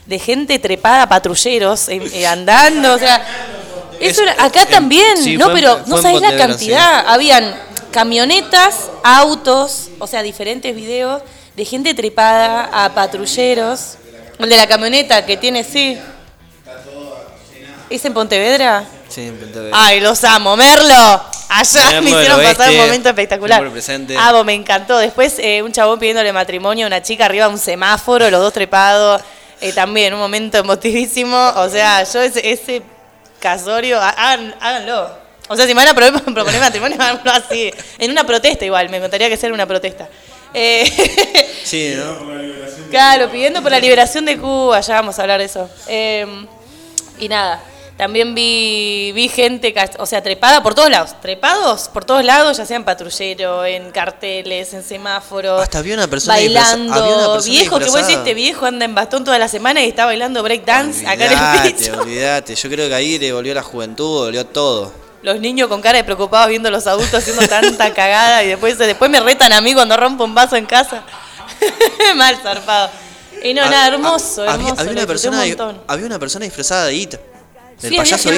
de gente trepada, patrulleros, eh, andando, o sea... Eso era- acá también, sí, no, fue pero no sabés la cantidad. Habían camionetas, autos, o sea, diferentes videos de gente trepada a patrulleros. El de la camioneta que tiene, sí. ¿Es en Pontevedra? Sí, en Pontevedra. Ay, los amo. Merlo. Allá Merlo me hicieron pasar un momento espectacular. presente. Amo, me encantó. Después eh, un chabón pidiéndole matrimonio a una chica arriba de un semáforo, los dos trepados. Eh, también un momento emotivísimo. O sea, yo ese, ese casorio, ha- hagan- háganlo. O sea, si me van a pro- [laughs] proponer matrimonio, [laughs] háganlo así. En una protesta igual, me encantaría que sea en una protesta. Eh, [laughs] Sí, ¿no? Claro, pidiendo por la liberación de Cuba, ya vamos a hablar de eso. Eh, y nada, también vi, vi gente, o sea, trepada por todos lados, trepados por todos lados, ya sea en patrullero, en carteles, en semáforos. Hasta había una persona bailando, había una persona viejo, que vos decís, este viejo anda en bastón toda la semana y está bailando breakdance acá en el piso. [laughs] olvídate. Yo creo que ahí le volvió la juventud, volvió todo. Los niños con cara de preocupados viendo a los adultos haciendo tanta [laughs] cagada y después, después me retan a mí cuando rompo un vaso en casa. [laughs] Mal zarpado. Y no, Ah, nada, hermoso, ah, hermoso. Había, una persona, un había una persona disfrazada de It. Sí, había payaso.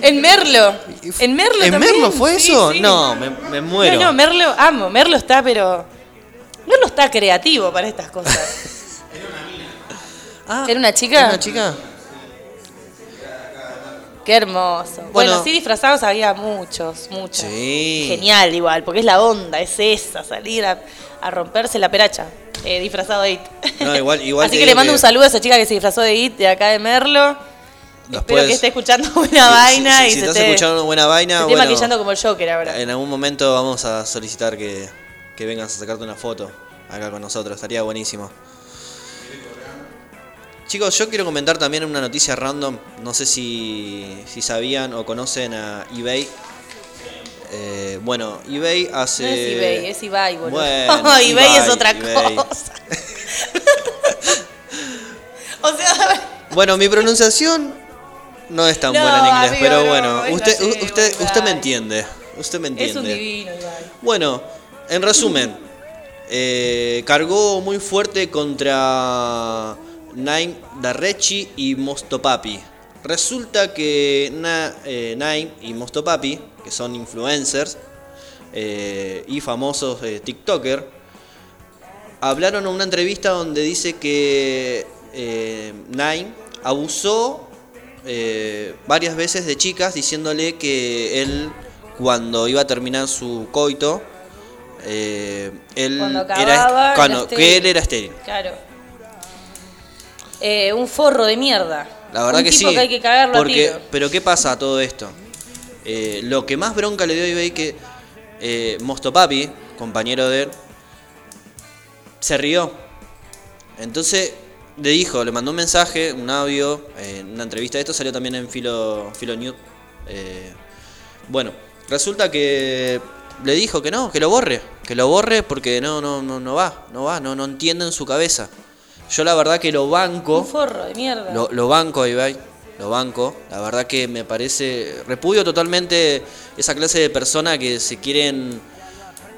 En Merlo. En Merlo ¿En también. Merlo fue eso? No, me, me muero. No, no, Merlo, amo. Merlo está, pero. Merlo está creativo para estas cosas. ¿Era una chica? ¿Era una chica? Qué hermoso. Bueno, Bueno. sí, disfrazados había muchos, muchos. Sí. Genial, igual, porque es la onda, es esa, salir a, a romperse la peracha. eh, disfrazado de IT. No, igual, igual [laughs] Así que le mando un saludo a esa chica que se disfrazó de IT de acá de Merlo. Espero que esté escuchando [laughs] buena vaina si, y si se estás esté, escuchando buena vaina, se esté maquillando como el Joker ahora. en algún momento vamos a solicitar que, que vengas a sacarte una foto acá con nosotros. Estaría buenísimo. Chicos, yo quiero comentar también una noticia random. No sé si, si sabían o conocen a eBay. Eh, bueno, eBay hace. No es eBay, es Ibai, boludo. Bueno, [laughs] eBay, es otra eBay. cosa. [laughs] o sea, Bueno, mi pronunciación no es tan No, buena en inglés, amigo, pero no, bueno, usted, usted, usted me entiende. Usted me entiende. es un divino, Ibai. Bueno, en resumen, eh, cargó muy fuerte contra Naim Darrechi y Mostopapi. Resulta que Na- eh, Naim y Mostopapi, que son influencers eh, y famosos eh, TikToker, hablaron en una entrevista donde dice que eh, Naim abusó eh, varias veces de chicas diciéndole que él cuando iba a terminar su coito eh, él Cuando era, acababa, cuando- era que estéril. él era estéril. Claro. Eh, un forro de mierda. La verdad un que tipo sí. que hay que cagarlo porque, a tiro. pero ¿qué pasa a todo esto? Eh, lo que más bronca le dio a eBay que eh, Mostopapi, compañero de él, se rió. Entonces le dijo, le mandó un mensaje, un audio, eh, una entrevista. Esto salió también en Filo, Filo News. Eh, bueno, resulta que le dijo que no, que lo borre, que lo borre porque no, no, no, no va, no va, no, no entiende en su cabeza. Yo la verdad que lo banco. Un forro de mierda. Lo, banco, Ibai. Lo banco. La verdad que me parece. Repudio totalmente esa clase de persona que se quieren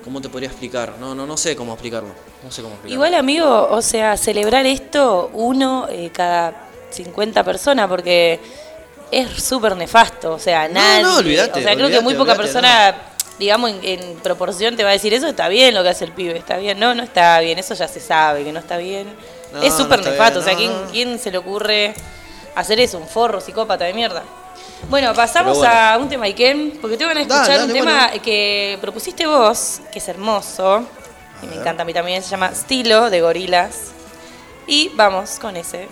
¿Cómo te podría explicar? No, no, no sé cómo explicarlo. No sé cómo explicarlo. Igual, amigo, o sea, celebrar esto uno eh, cada 50 personas, porque es súper nefasto. O sea, nadie. No, no, olvídate. O sea, creo que muy poca persona, digamos, en, proporción te va a decir, eso está bien lo que hace el pibe, está bien. No, no está bien, eso ya se sabe que no está bien. No, es súper nefasto. o sea, ¿quién, ¿quién se le ocurre hacer eso? Un forro psicópata de mierda. Bueno, pasamos a un tema, Iken, porque te tengo que escuchar un tema que propusiste vos, que es hermoso, y me encanta a mí también, se llama Estilo de Gorilas. Y vamos con ese.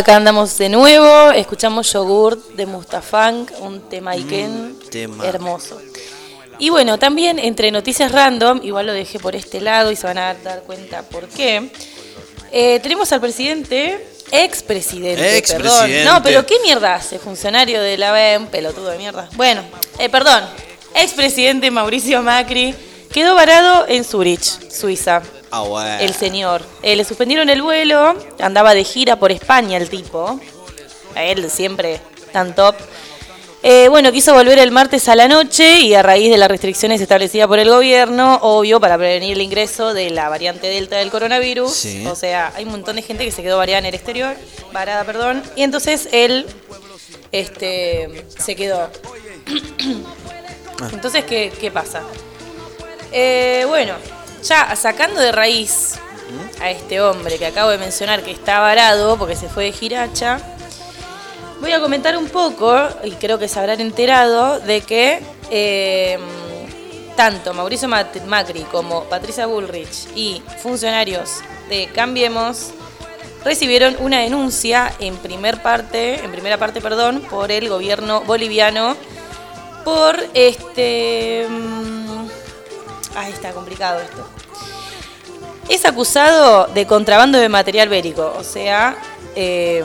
Acá andamos de nuevo, escuchamos Yogurt de Mustafang, un tema Iken tema. hermoso. Y bueno, también entre noticias random, igual lo dejé por este lado y se van a dar cuenta por qué. eh, tenemos al presidente, expresidente, Expresidente. perdón. No, pero ¿qué mierda hace? Funcionario de la BEM, pelotudo de mierda. Bueno, eh, perdón, expresidente Mauricio Macri quedó varado en Zurich, Suiza. Ah, bueno. El señor. Eh, le suspendieron el vuelo, andaba de gira por España el tipo. A él siempre tan top. Eh, bueno, quiso volver el martes a la noche y a raíz de las restricciones establecidas por el gobierno, obvio, para prevenir el ingreso de la variante Delta del coronavirus. Sí. O sea, hay un montón de gente que se quedó variada en el exterior, varada, perdón. Y entonces él este, se quedó. Entonces, ¿qué, qué pasa? Eh, bueno, ya sacando de raíz a este hombre que acabo de mencionar que está varado porque se fue de giracha, voy a comentar un poco, y creo que se habrán enterado, de que eh, tanto Mauricio Macri como Patricia Bullrich y funcionarios de Cambiemos recibieron una denuncia en primer parte, en primera parte, perdón, por el gobierno boliviano por este ah, está complicado esto. Es acusado de contrabando de material bélico, o sea, eh,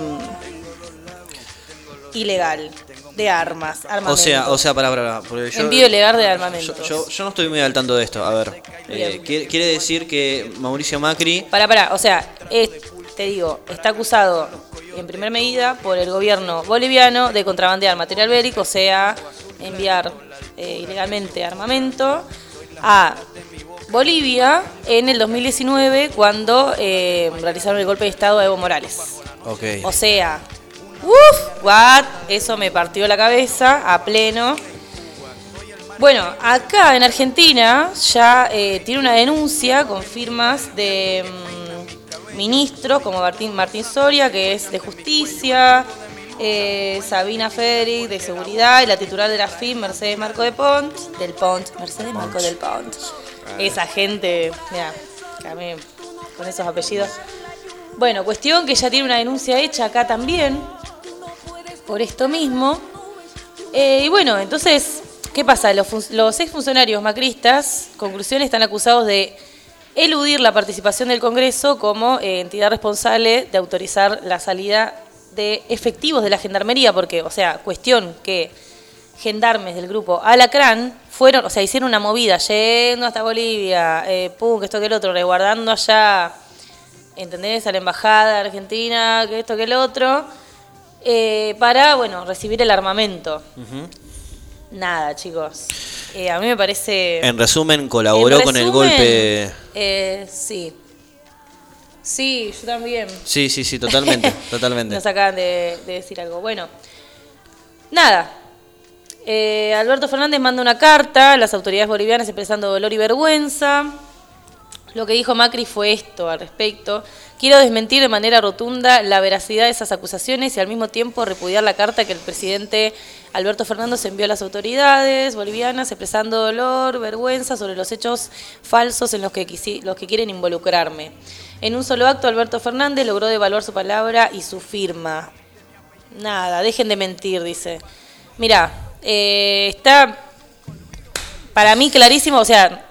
ilegal, de armas, O armamento. sea, o sea, para, para, yo, Envío ilegal de armamentos. yo, yo- yo no estoy muy al tanto de esto. A ver, eh, quiere, quiere decir que Mauricio Macri Para, para, o sea, es- te digo, está acusado en primera medida por el gobierno boliviano de contrabandear material bélico, o sea, enviar eh, ilegalmente armamento a Bolivia en el 2019 cuando eh, realizaron el golpe de Estado a Evo Morales. Ok. O sea, uff, what, eso me partió la cabeza a pleno. Bueno, acá en Argentina ya eh, tiene una denuncia con firmas de mm, ministros como Martín, Martín Soria, que es de justicia, eh, Sabina Federic, de seguridad, y la titular de la FIM, Mercedes Marco de Pont, del Pont, Mercedes Marco del Pont. Esa gente, mira, con esos apellidos. Bueno, cuestión que ya tiene una denuncia hecha acá también, por esto mismo. Eh, y bueno, entonces, ¿qué pasa? Los, los exfuncionarios macristas, conclusión, están acusados de eludir la participación del Congreso como eh, entidad responsable de autorizar la salida de efectivos de la Gendarmería, porque, o sea, cuestión que gendarmes del grupo Alacrán fueron, o sea, hicieron una movida yendo hasta Bolivia, eh, pum, que esto que el otro, resguardando allá, ¿entendés? A la embajada argentina, que esto que el otro, eh, para, bueno, recibir el armamento. Nada, chicos. Eh, a mí me parece... en resumen colaboró En con el golpe. Eh, sí. Sí, yo también. Sí, sí, sí, totalmente, [laughs] totalmente. Nos acaban de, de decir algo. Bueno, nada. Eh, Alberto Fernández manda una carta a las autoridades bolivianas expresando dolor y vergüenza. Lo que dijo Macri fue esto al respecto. Quiero desmentir de manera rotunda la veracidad de esas acusaciones y al mismo tiempo repudiar la carta que el presidente Alberto Fernández envió a las autoridades bolivianas expresando dolor, vergüenza sobre los hechos falsos en los que, los que quieren involucrarme. En un solo acto, Alberto Fernández logró devaluar su palabra y su firma. Nada, dejen de mentir, dice. Mira, eh, está para mí clarísimo, o sea,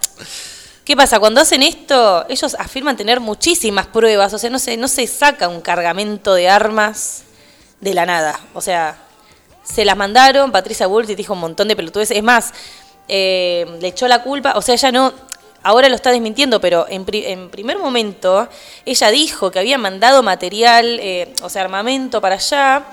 ¿qué pasa? Cuando hacen esto, ellos afirman tener muchísimas pruebas, o sea, no se, no se saca un cargamento de armas de la nada. O sea, se las mandaron, Patricia Bullrich dijo un montón de pelotudeces. Es más, eh, le echó la culpa, o sea, ella no, ahora lo está desmintiendo, pero en, pri- en primer momento ella dijo que había mandado material, eh, o sea, armamento para allá,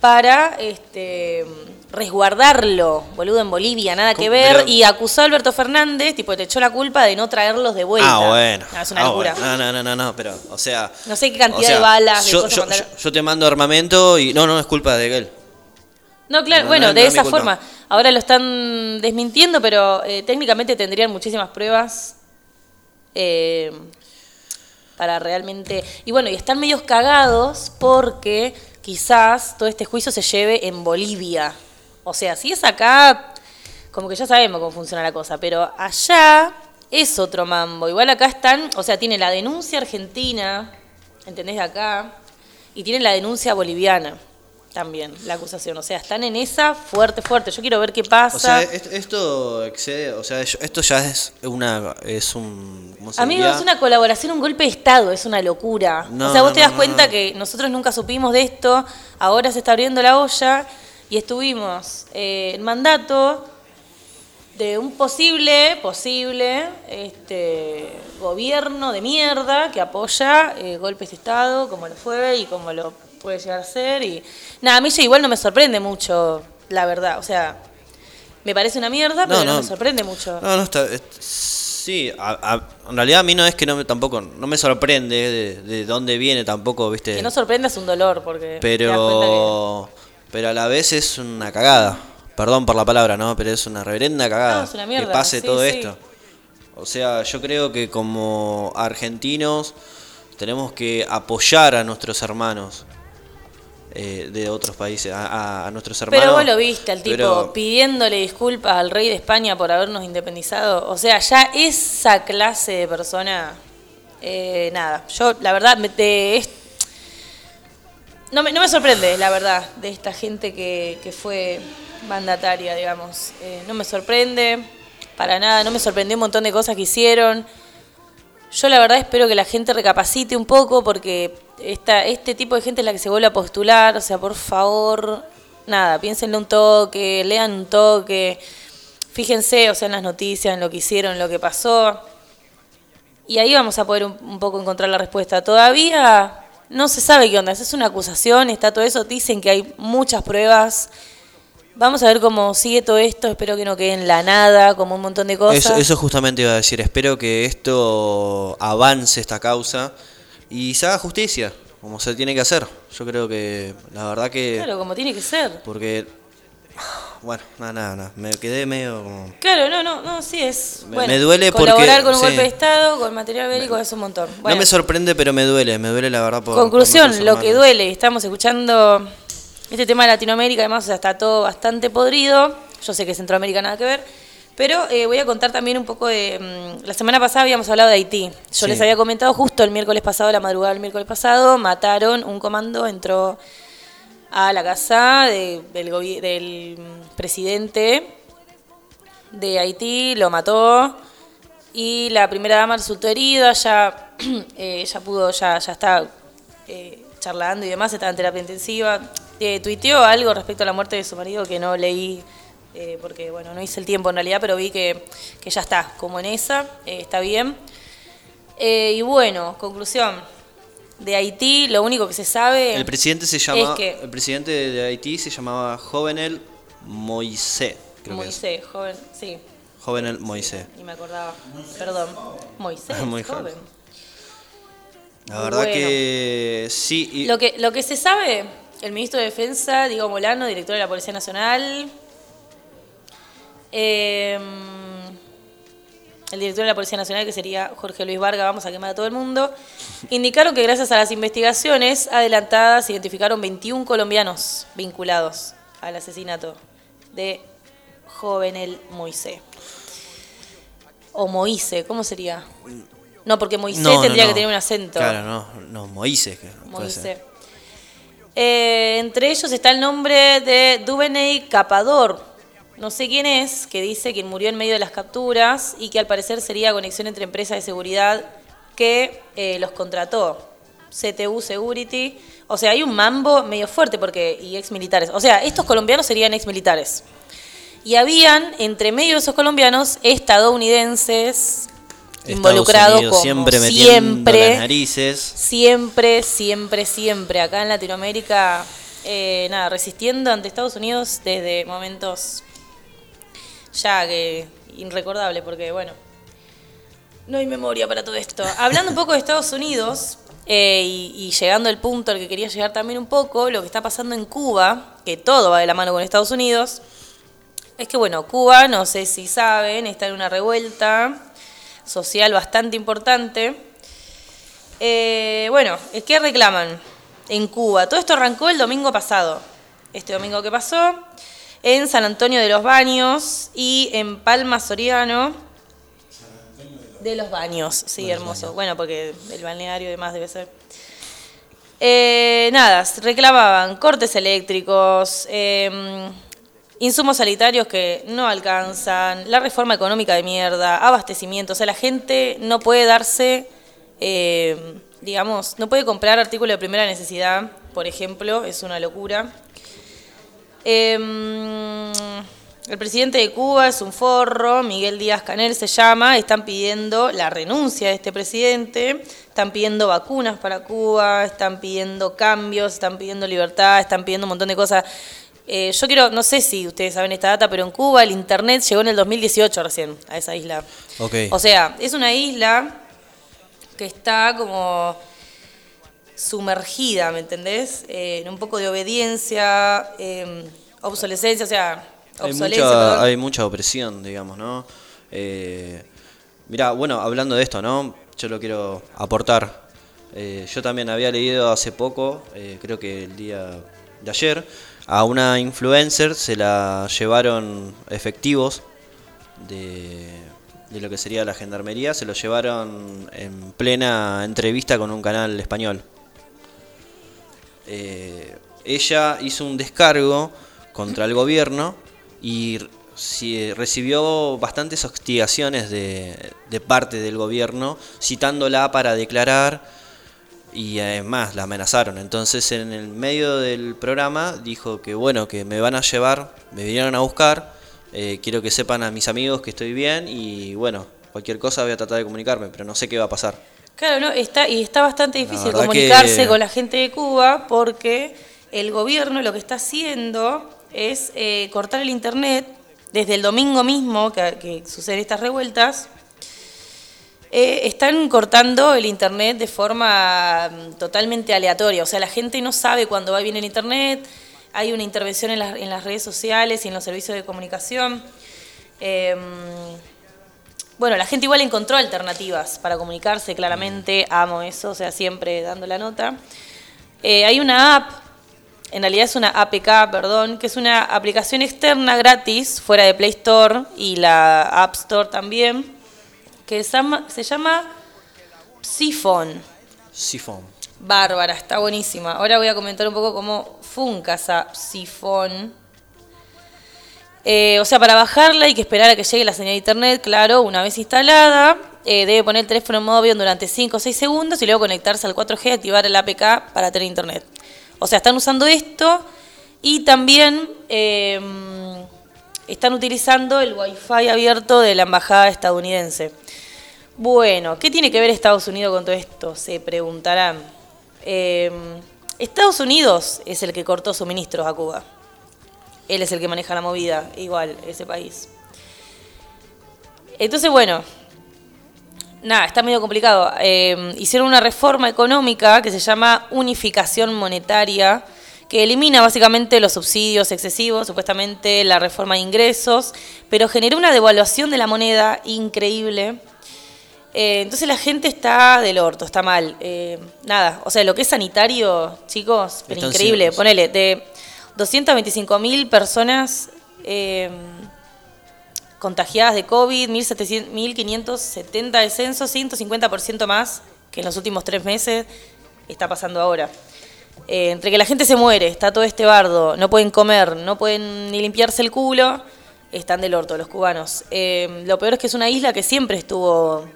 para, este, resguardarlo, boludo, en Bolivia, nada que ver, Pero- y acusó a Alberto Fernández, tipo, le echó la culpa de no traerlos de vuelta. Ah, bueno. Ah, es una Ah, locura. bueno. No, no, no, no, no, pero, o sea. No sé qué cantidad o sea, de balas, de yo, cosas yo, yo- yo te mando armamento y. No, no, es culpa de él. No, claro, No, bueno, no, de no esa forma. Ahora lo están desmintiendo, pero eh, técnicamente tendrían muchísimas pruebas eh, para realmente... Y bueno, y están medios cagados porque quizás todo este juicio se lleve en Bolivia. O sea, si es acá, como que ya sabemos cómo funciona la cosa, pero allá es otro mambo. Igual acá están, o sea, tiene la denuncia argentina, ¿entendés? De acá, y tienen la denuncia boliviana también, la acusación. O sea, están en esa fuerte, fuerte. Yo quiero ver qué pasa. O sea, est- esto excede. O sea, esto ya es una. Es un. ¿Cómo se Amigo, diría? es una colaboración, un golpe de Estado, es una locura. No, o sea, vos no, te das no, cuenta que nosotros nunca supimos de esto, ahora se está abriendo la olla y estuvimos eh, en mandato de un posible, posible, este gobierno de mierda que apoya eh, golpes de Estado, como lo fue y como lo puede llegar a ser. Y nada, a mí ya igual no me sorprende mucho, la verdad. O sea, me parece una mierda, pero no, no. me sorprende mucho. No, no está. es- sí, a- a- en realidad a mí no es que no me, tampoco. No me sorprende de, de dónde viene tampoco, ¿viste? Que no sorprenda es un dolor, porque te das cuenta Pero. A la vez es una cagada. Perdón por la palabra, ¿no? Pero es una reverenda cagada. No, es una mierda, que pase sí, todo sí. esto. O sea, yo creo que como argentinos tenemos que apoyar a nuestros hermanos eh, de otros países, a, nuestros hermanos. Pero vos lo viste, al tipo pero- pidiéndole disculpas al rey de España por habernos independizado. O sea, ya esa clase de persona, eh, nada. Yo, la verdad, de est- no, me, no me sorprende, la verdad, de esta gente que, que fue mandataria, digamos. Eh, no me sorprende, para nada, no me sorprendió un montón de cosas que hicieron. Yo la verdad espero que la gente recapacite un poco porque este tipo de gente es la que se vuelve a postular. O sea, por favor, nada, piénsenle un toque, lean un toque, fíjense, o sea, en las noticias, en lo que hicieron, en lo que pasó. Y ahí vamos a poder un poco encontrar la respuesta. Todavía no se sabe qué onda, es una acusación, está todo eso, dicen que hay muchas pruebas. Vamos a ver cómo sigue todo esto, espero que no quede en la nada, como un montón de cosas. Eso, eso justamente iba a decir. Espero que esto avance esta causa y se haga justicia, como se tiene que hacer. Yo creo que la verdad que. Claro, como tiene que ser. Porque. Bueno, nada, nada, nada. Me quedé medio como. Claro, no, no, no, sí es. Me- bueno, me duele porque- Colaborar con un sí. golpe de Estado, con material bélico, es un montón. Bueno, No me sorprende, pero me duele. Me duele la verdad por. conclusión, lo que duele, estamos escuchando este tema de Latinoamérica, además, o sea, está todo bastante podrido. Yo sé que Centroamérica nada que ver. Pero eh, voy a contar también un poco de... mm, la semana pasada habíamos hablado de Haití. Yo Sí. les había comentado justo el miércoles pasado, la madrugada del miércoles pasado, mataron un comando, entró a la casa de- del, mm, presidente de Haití, lo mató y la primera dama resultó herida, ya, [clears throat] eh, ya pudo, ya, ya está eh, charlando y demás, está en terapia intensiva. Eh, tuiteó algo respecto a la muerte de su marido que no leí eh, porque bueno, no hice el tiempo en realidad, pero vi que, que ya está, como en esa, está bien. Y bueno, conclusión, de Haití lo único que se sabe El presidente se es llama. que El presidente de Haití se llamaba Jovenel Moisés. Creo que. Moisés, joven, sí, Jovenel Moisés. ni me acordaba, perdón, Moisés, [laughs] Muy joven. La verdad Bueno. que sí. y- Lo que, lo que se sabe, el ministro de Defensa, Diego Molano, director de la Policía Nacional, eh, el director de la Policía Nacional, que sería Jorge Luis Vargas, vamos a quemar a todo el mundo, indicaron que gracias a las investigaciones adelantadas se identificaron 21 colombianos vinculados al asesinato de Jovenel Moisés. O Moise, ¿cómo sería? No, porque Moisés No, tendría no. que tener un acento. Claro, no, no, Moisés. Moisés. Eh, entre ellos está el nombre de Duveney Capador. No sé quién es, que dice que murió en medio de las capturas y que al parecer sería conexión entre empresas de seguridad que eh, los contrató. CTU Security. O sea, hay un mambo medio fuerte porque y ex militares. O sea, estos colombianos serían ex militares. Y habían, entre medio de esos colombianos, estadounidenses involucrados Unidos como siempre metiendo siempre. las narices. Siempre, siempre, siempre. Acá en Latinoamérica eh, nada, resistiendo ante Estados Unidos desde momentos ya que irrecordables, porque bueno, no hay memoria para todo esto. Hablando un poco de Estados Unidos eh, y, y llegando al punto al que quería llegar también un poco, lo que está pasando en Cuba, que todo va de la mano con Estados Unidos, es que bueno, Cuba, no sé si saben, está en una revuelta social bastante importante. Eh, bueno, ¿qué reclaman en Cuba? Todo esto arrancó el domingo pasado, este domingo que pasó, en San Antonio de los Baños y en Palma Soriano. De los Baños, sí, hermoso. Bueno, porque el balneario y demás debe ser. Eh, nada, reclamaban cortes eléctricos, eh, insumos sanitarios que no alcanzan, la reforma económica de mierda, abastecimiento. O sea, la gente no puede darse, eh, digamos, no puede comprar artículos de primera necesidad, por ejemplo, es una locura. Em, el presidente de Cuba es un forro, Miguel Díaz Canel se llama, están pidiendo la renuncia de este presidente, están pidiendo vacunas para Cuba, están pidiendo cambios, están pidiendo libertad, están pidiendo un montón de cosas. Eh, yo quiero, no sé si ustedes saben esta data, pero en Cuba el internet llegó en el 2018 recién a esa isla. Ok. O sea, es una isla que está como sumergida, ¿me entendés? Eh, en un poco de obediencia, eh, obsolescencia, o sea, Hay obsolencia. mucha, perdón. hay mucha opresión, digamos, ¿no? Eh, mirá, bueno, hablando de esto, ¿no? Yo lo quiero aportar. Eh, yo también había leído hace poco, eh, creo que el día de ayer, a una influencer se la llevaron efectivos de, de lo que sería la gendarmería, se lo llevaron en plena entrevista con un canal español. Eh, ella hizo un descargo contra el gobierno y recibió bastantes hostigaciones de, de parte del gobierno citándola para declarar y además la amenazaron. Entonces en el medio del programa dijo que bueno, que me van a llevar, me vinieron a buscar, eh, quiero que sepan a mis amigos que estoy bien y bueno, cualquier cosa voy a tratar de comunicarme, pero no sé qué va a pasar. Claro, no, está, y está bastante difícil comunicarse que- con la gente de Cuba porque el gobierno lo que está haciendo es eh, cortar el internet desde el domingo mismo que, que suceden estas revueltas. eh, están cortando el internet de forma mm, totalmente aleatoria, o sea, la gente no sabe cuándo va y viene el internet, hay una intervención en, las- en las redes sociales y en los servicios de comunicación. Em, bueno, la gente igual encontró alternativas para comunicarse, claramente, amo eso, o sea, siempre dando la nota. Eh, hay una app, en realidad es una APK, perdón, que es una aplicación externa gratis, fuera de Play Store y la App Store también, que se llama, se llama Psifon. Sifón. Bárbara, está buenísima. Ahora voy a comentar un poco cómo funca esa Sifón. Eh, o sea, para bajarla hay que esperar a que llegue la señal de internet, claro, una vez instalada. eh, debe poner el teléfono en modo avión durante 5 o 6 segundos y luego conectarse al 4G y activar el APK para tener internet. O sea, están usando esto y también eh, están utilizando el Wi-Fi abierto de la embajada estadounidense. Bueno, ¿qué tiene que ver Estados Unidos con todo esto? Se preguntarán. Eh, Estados Unidos es el que cortó suministros a Cuba. Él es el que maneja la movida, igual, ese país. Entonces, bueno, nada, está medio complicado. Eh, hicieron una reforma económica que se llama unificación monetaria, que elimina básicamente los subsidios excesivos, supuestamente la reforma de ingresos, pero generó una devaluación de la moneda increíble. Eh, entonces la gente está del orto, está mal. Eh, nada, o sea, lo que es sanitario, chicos, pero Están increíble. Ponele, de 225 mil personas eh, contagiadas de COVID, 1.700 1.570 descensos, 150% más que en los últimos tres meses está pasando ahora. Eh, entre que la gente se muere, está todo este bardo, no pueden comer, no pueden ni limpiarse el culo, están del orto los cubanos. Eh, lo peor es que es una isla que siempre estuvo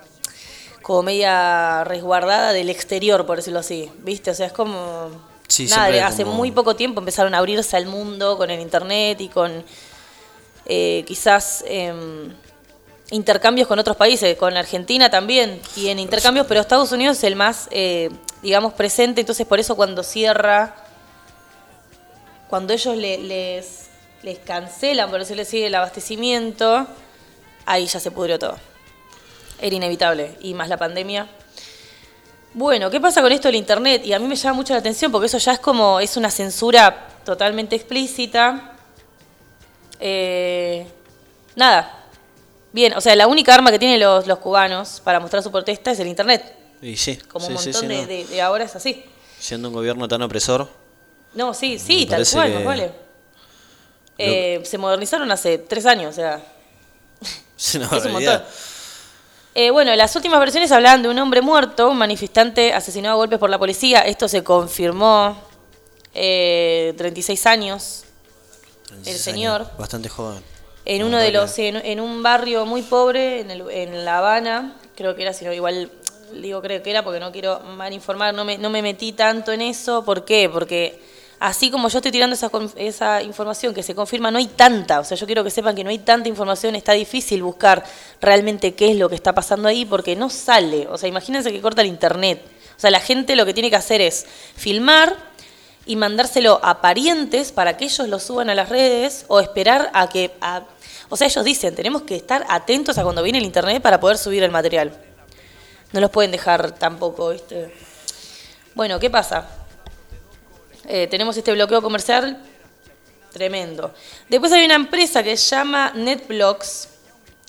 como media resguardada del exterior, por decirlo así, ¿viste? O sea, es como... Sí, nada, hace como- muy poco tiempo empezaron a abrirse al mundo con el internet y con eh, quizás em, intercambios con otros países, con Argentina también tiene intercambios, pero Estados Unidos es el más, eh, digamos, presente, entonces por eso cuando cierra cuando ellos le- les, les cancelan, por decirlo así, el abastecimiento, ahí ya se pudrió todo. Era inevitable. Y más la pandemia. Bueno, ¿qué pasa con esto del internet? Y a mí me llama mucho la atención porque eso ya es como, es una censura totalmente explícita. Eh, nada. Bien, o sea, la única arma que tienen los, los cubanos para mostrar su protesta es el internet. Y sí, Como sí, un montón sí, de, no. de- de ahora es así. Siendo un gobierno tan opresor. No, sí, sí, tal cual, que- vale. Eh, se modernizaron hace tres años, o sea, una [laughs] es un montón. Eh, bueno, las últimas versiones hablaban de un hombre muerto, un manifestante asesinado a golpes por la policía. Esto se confirmó. Eh, 36 años, el 16 señor. años, Bastante joven. En uno de los, en, en un barrio muy pobre, en, el- en La Habana, creo que era, si no, igual digo creo que era porque no quiero mal informar, no me, no me metí tanto en eso. ¿Por qué? Porque así como yo estoy tirando esa, esa información que se confirma, no hay tanta. O sea, yo quiero que sepan que no hay tanta información, está difícil buscar realmente qué es lo que está pasando ahí porque no sale. O sea, imagínense que corta el internet. O sea, la gente lo que tiene que hacer es filmar y mandárselo a parientes para que ellos lo suban a las redes o esperar a que... a- o sea, ellos dicen, tenemos que estar atentos a cuando viene el internet para poder subir el material. No los pueden dejar tampoco, ¿viste? Bueno, ¿qué pasa? Eh, tenemos este bloqueo comercial tremendo. Después hay una empresa que se llama NetBlocks,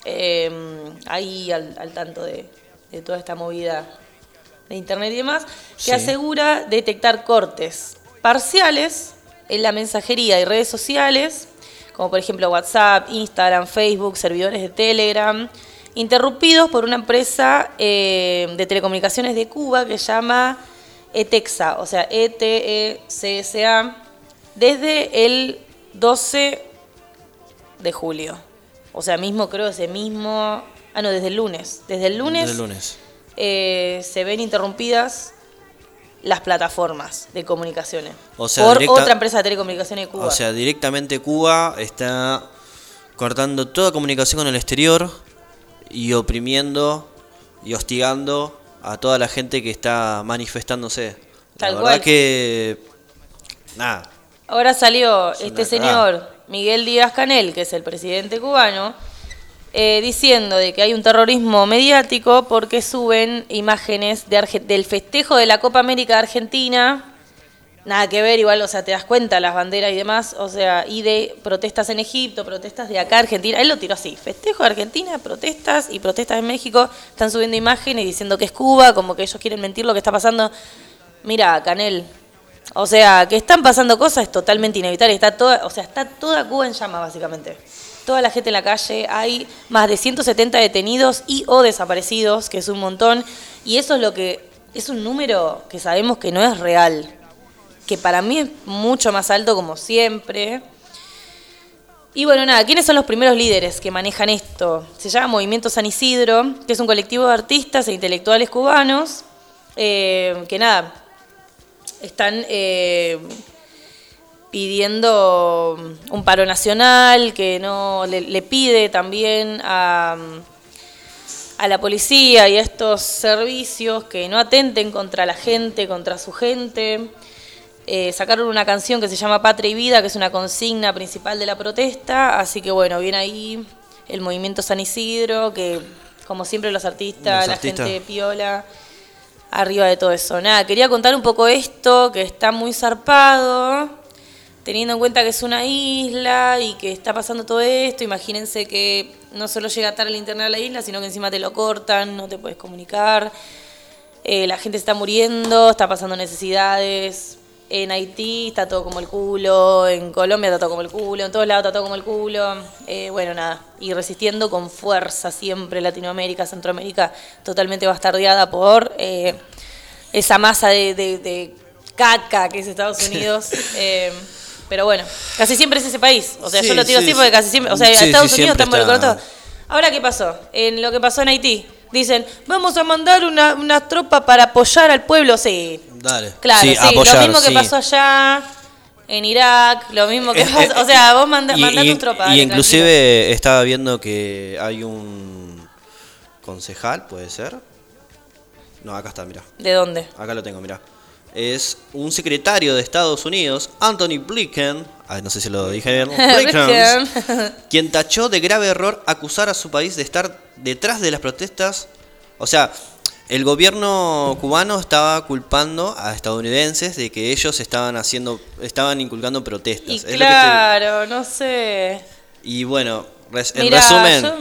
eh, ahí al, al tanto de, de toda esta movida de internet y demás, que Sí. asegura detectar cortes parciales en la mensajería y redes sociales, como por ejemplo WhatsApp, Instagram, Facebook, servidores de Telegram, interrumpidos por una empresa eh, de telecomunicaciones de Cuba que se llama ETEXA, o sea, E-T-E-C-S-A, desde el 12 de julio. O sea, mismo creo ese mismo... Ah, no, desde el lunes. Desde el lunes, Desde el lunes. eh, se ven interrumpidas las plataformas de comunicaciones O sea, por directa- otra empresa de telecomunicaciones de Cuba. O sea, directamente Cuba está cortando toda comunicación con el exterior y oprimiendo y hostigando a toda la gente que está manifestándose. Tal la verdad cual. que nada, Ahora salió Es este cagada. señor Miguel Díaz Canel, que es el presidente cubano, eh, diciendo de que hay un terrorismo mediático porque suben imágenes de Arge- del festejo de la Copa América de Argentina. Nada que ver, igual, o sea, te das cuenta, las banderas y demás, o sea, y de protestas en Egipto, protestas de acá, Argentina. Él lo tiró así, festejo de Argentina, protestas y protestas en México. Están subiendo imágenes diciendo que es Cuba, como que ellos quieren mentir lo que está pasando. Mira, Canel, o sea, que están pasando cosas es totalmente inevitable. Está toda, o sea, está toda Cuba en llamas, básicamente. Toda la gente en la calle. Hay más de 170 detenidos y o desaparecidos, que es un montón. Y eso es lo que es un número que sabemos que no es real. Que para mí es mucho más alto, como siempre. Y bueno, nada, ¿quiénes son los primeros líderes que manejan esto? Se llama Movimiento San Isidro, que es un colectivo de artistas e intelectuales cubanos, eh, que nada, están eh, pidiendo un paro nacional, que no le, pide también a, a la policía y a estos servicios que no atenten contra la gente, contra su gente. Eh, sacaron una canción que se llama Patria y Vida, que es una consigna principal de la protesta, así que bueno, viene ahí el movimiento San Isidro, que como siempre los artistas, Los la artistas. gente piola, arriba de todo eso. Nada, quería contar un poco esto, que está muy zarpado, teniendo en cuenta que es una isla y que está pasando todo esto, imagínense que no solo llega tarde el internet a la isla, sino que encima te lo cortan, no te puedes comunicar, eh, la gente está muriendo, está pasando necesidades. En Haití está todo como el culo, en Colombia está todo como el culo, en todos lados está todo como el culo. Eh, bueno, nada, y resistiendo con fuerza siempre Latinoamérica, Centroamérica, totalmente bastardeada por eh, esa masa de, de- de caca que es Estados Unidos. Eh, pero bueno, casi siempre es ese país. O sea, Sí, yo lo tiro sí, así porque casi siempre. O sea, Sí, Estados Unidos está involucrado. Ahora, ¿qué pasó? En lo que pasó en Haití. Dicen, vamos a mandar una, una tropa para apoyar al pueblo. Sí, dale. claro, sí. apoyar, lo mismo que sí. pasó allá en Irak, lo mismo que Eh, pasó. eh, O sea, vos manda, Y- mandá y- inclusive estaba viendo que hay un concejal, puede ser. No, acá está, mirá. ¿De dónde? Acá lo tengo, mirá. es un secretario de Estados Unidos, Anthony Blinken, ay, no sé si lo dije bien, [laughs] quien tachó de grave error acusar a su país de estar detrás de las protestas. O sea, el gobierno cubano estaba culpando a estadounidenses de que ellos estaban haciendo, estaban inculcando protestas. Y Es lo que claro, no sé. y bueno, res- en resumen, yo-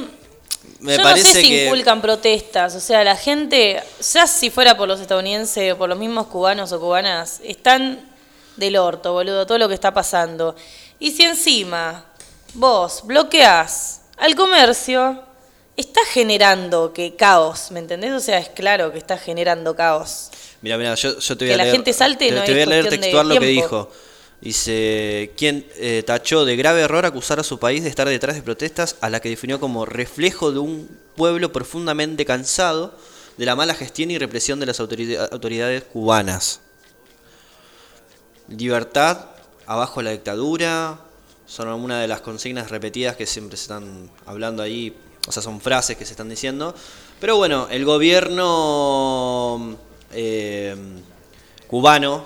me Yo parece no sé si que inculcan protestas, o sea, la gente, ya si fuera por los estadounidenses o por los mismos cubanos o cubanas, están del orto, boludo, todo lo que está pasando. Y si encima vos bloqueás al comercio, está generando que caos, ¿me entendés? O sea, es claro que está generando caos. Mira, mira, yo, yo te voy Que a la leer. gente salte te, no te es voy a leer cuestión de textual lo que dijo. Dice, quien eh, tachó de grave error acusar a su país de estar detrás de protestas a la que definió como reflejo de un pueblo profundamente cansado de la mala gestión y represión de las autorida- autoridades cubanas. Libertad, abajo la dictadura, son una de las consignas repetidas que siempre se están hablando ahí, o sea, son frases que se están diciendo. Pero bueno, el gobierno eh, cubano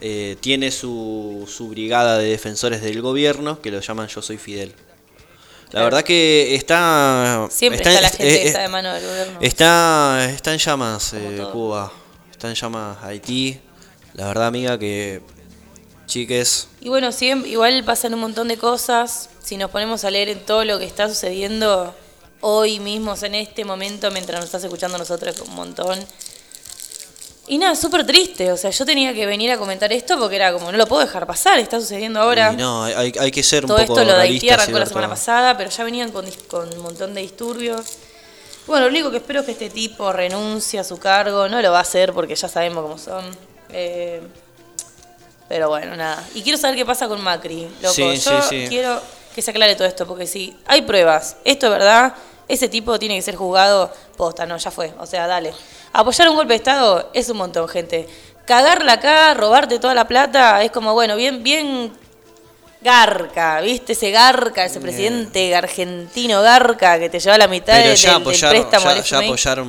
eh, tiene su, su brigada de defensores del gobierno que lo llaman Yo Soy Fidel. La Claro. verdad que está... Siempre está, la gente eh, que está de mano del gobierno. Está, está en llamas eh. Cuba, está en llamas Haití. La verdad, amiga, que chiques, Y bueno, siempre, igual pasan un montón de cosas. Si nos ponemos a leer en todo lo que está sucediendo hoy mismo, o sea, en este momento, mientras nos estás escuchando nosotros, un montón. Y nada, súper triste. O sea, yo tenía que venir a comentar esto porque era como, no lo puedo dejar pasar, está sucediendo ahora. y no, hay, hay que ser un todo poco esto lo de Haití arrancó la semana pasada, pero ya venían con, con un montón de disturbios. Bueno, lo único que espero es que este tipo renuncie a su cargo. No lo va a hacer porque ya sabemos cómo son. Eh, pero bueno, nada. Y quiero saber qué pasa con Macri. Loco, Sí, yo sí, sí. quiero que se aclare todo esto, porque si hay pruebas, esto es verdad, ese tipo tiene que ser juzgado posta, no, ya fue. O sea, dale. Apoyar un golpe de Estado es un montón, gente. Cagarla acá, robarte toda la plata, es como, bueno, bien, bien Garca, ¿viste? Ese Garca, ese presidente argentino Garca que te lleva la mitad Pero del, ya del apoyar, préstamo ya, ya apoyar un,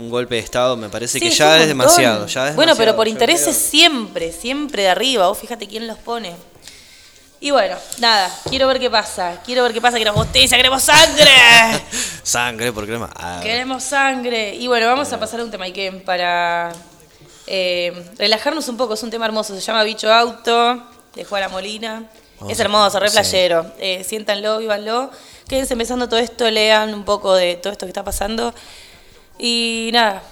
un golpe de Estado me parece Sí, que es ya es montón. demasiado. Ya es bueno, pero demasiado. por Yo intereses creo- siempre, siempre de arriba. Vos fíjate quién los pone. Y bueno, nada, quiero ver qué pasa. Quiero ver qué pasa. Queremos justicia, queremos sangre. [laughs] Sangre, porque no ah, queremos sangre. Y bueno, vamos a pasar a un tema Iken para eh, relajarnos un poco. Es un tema hermoso. Se llama Bicho Auto, de Juana Molina. Es hermoso, re sí. playero. Eh, siéntanlo, vívanlo. Quédense empezando todo esto, lean un poco de todo esto que está pasando. Y nada,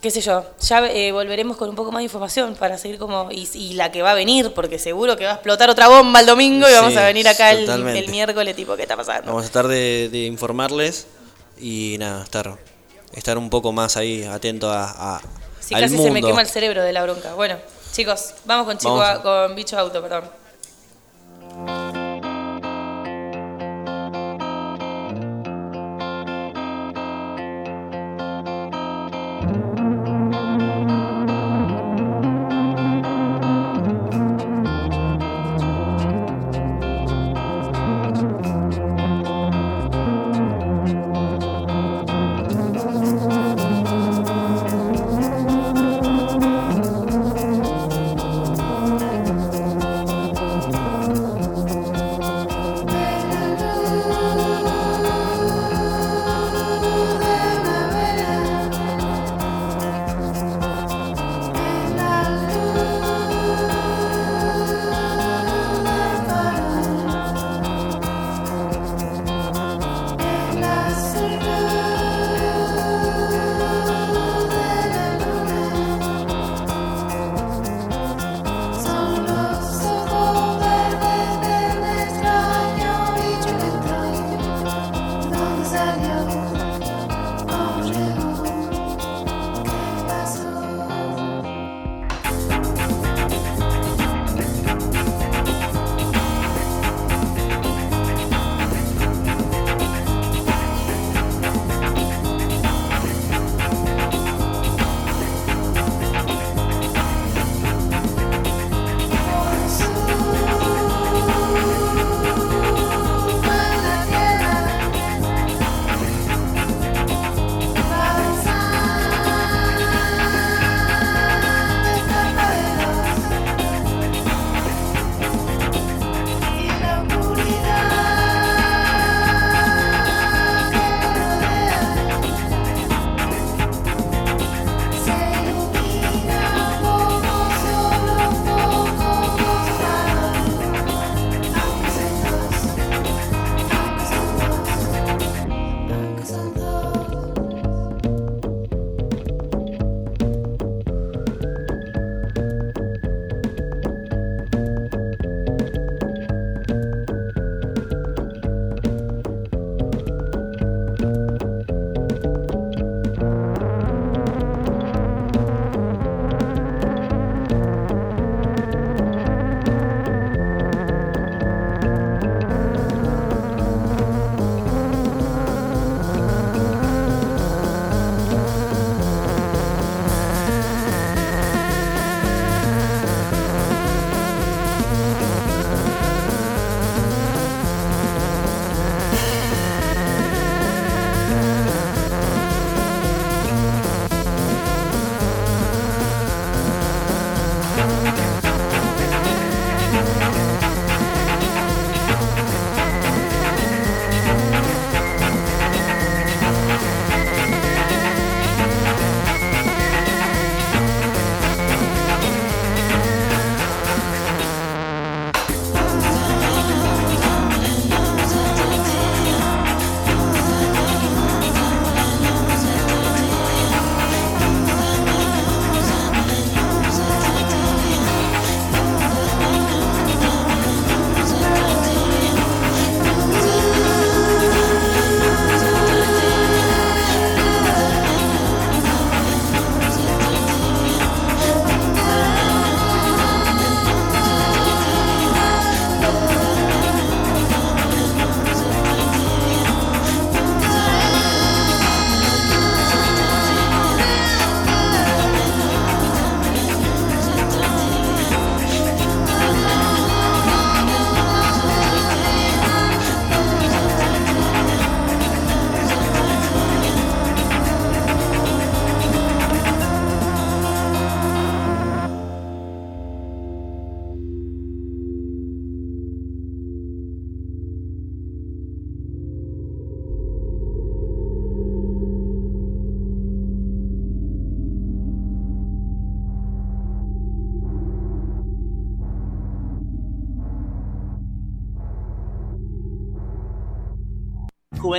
qué sé yo, ya eh, volveremos con un poco más de información para seguir como, y, y la que va a venir, porque seguro que va a explotar otra bomba el domingo y vamos Sí, a venir acá el, miércoles, tipo, ¿qué está pasando? Vamos a tratar de, de informarles y nada, estar, estar un poco más ahí atento a, a- Si al casi mundo. se me quema el cerebro de la bronca. Bueno, chicos, vamos con chico Vamos. con bicho auto, perdón.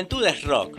Juventud es rock.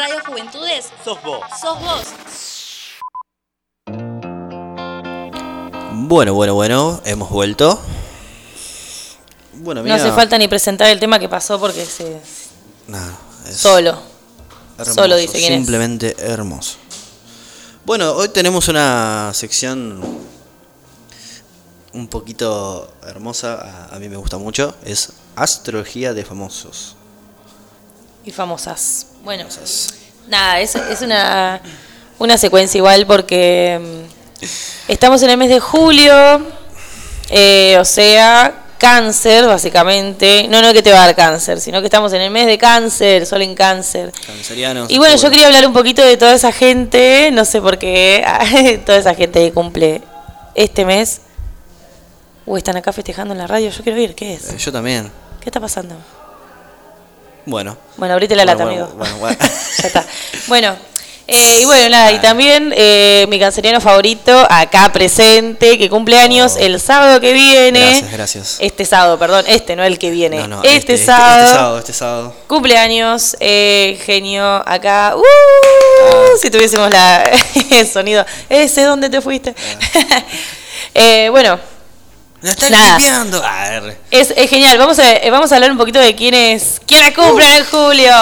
Radio Juventudes Sos vos. sos vos. Bueno, bueno, bueno, hemos vuelto. Bueno, No hace falta ni presentar el tema que pasó porque se. nada, es Solo. hermoso, Solo dice quién es. Simplemente hermoso. Bueno, hoy tenemos una sección un poquito hermosa, a, a mí me gusta mucho, es astrología de famosos. Y famosas. Bueno, nada, es, es una, una secuencia igual porque mm, estamos en el mes de julio, eh, o sea, cáncer básicamente. No, no que te va a dar cáncer, sino que estamos en el mes de cáncer, sol en cáncer. Cancerianos. Y bueno, yo quería hablar un poquito de toda esa gente, no sé por qué, [laughs] toda esa gente que cumple este mes. Uy, están acá festejando en la radio, yo quiero ir, ¿qué es? Eh, Yo también. ¿Qué está pasando? Bueno. Bueno, abrite la lata, Bueno, amigo. bueno, [laughs] bueno, ya está. Bueno, eh, y bueno, nada, y también eh, mi canceriano favorito, acá presente, que cumple años el sábado que viene. Oh. Gracias, gracias. Este sábado, perdón, este, no el que viene. No, no, este, este, este- sábado. este sábado, este sábado. Cumpleaños, eh, genio, acá. ¡Uh! Ah. Si tuviésemos la [laughs] el sonido. Ese, ¿dónde te fuiste? [laughs] Eh, bueno. ¡Lo están Nada. limpiando! Ah, R. Es, es genial. Vamos a, eh, vamos a hablar un poquito de quiénes, quiénes cumplen en julio.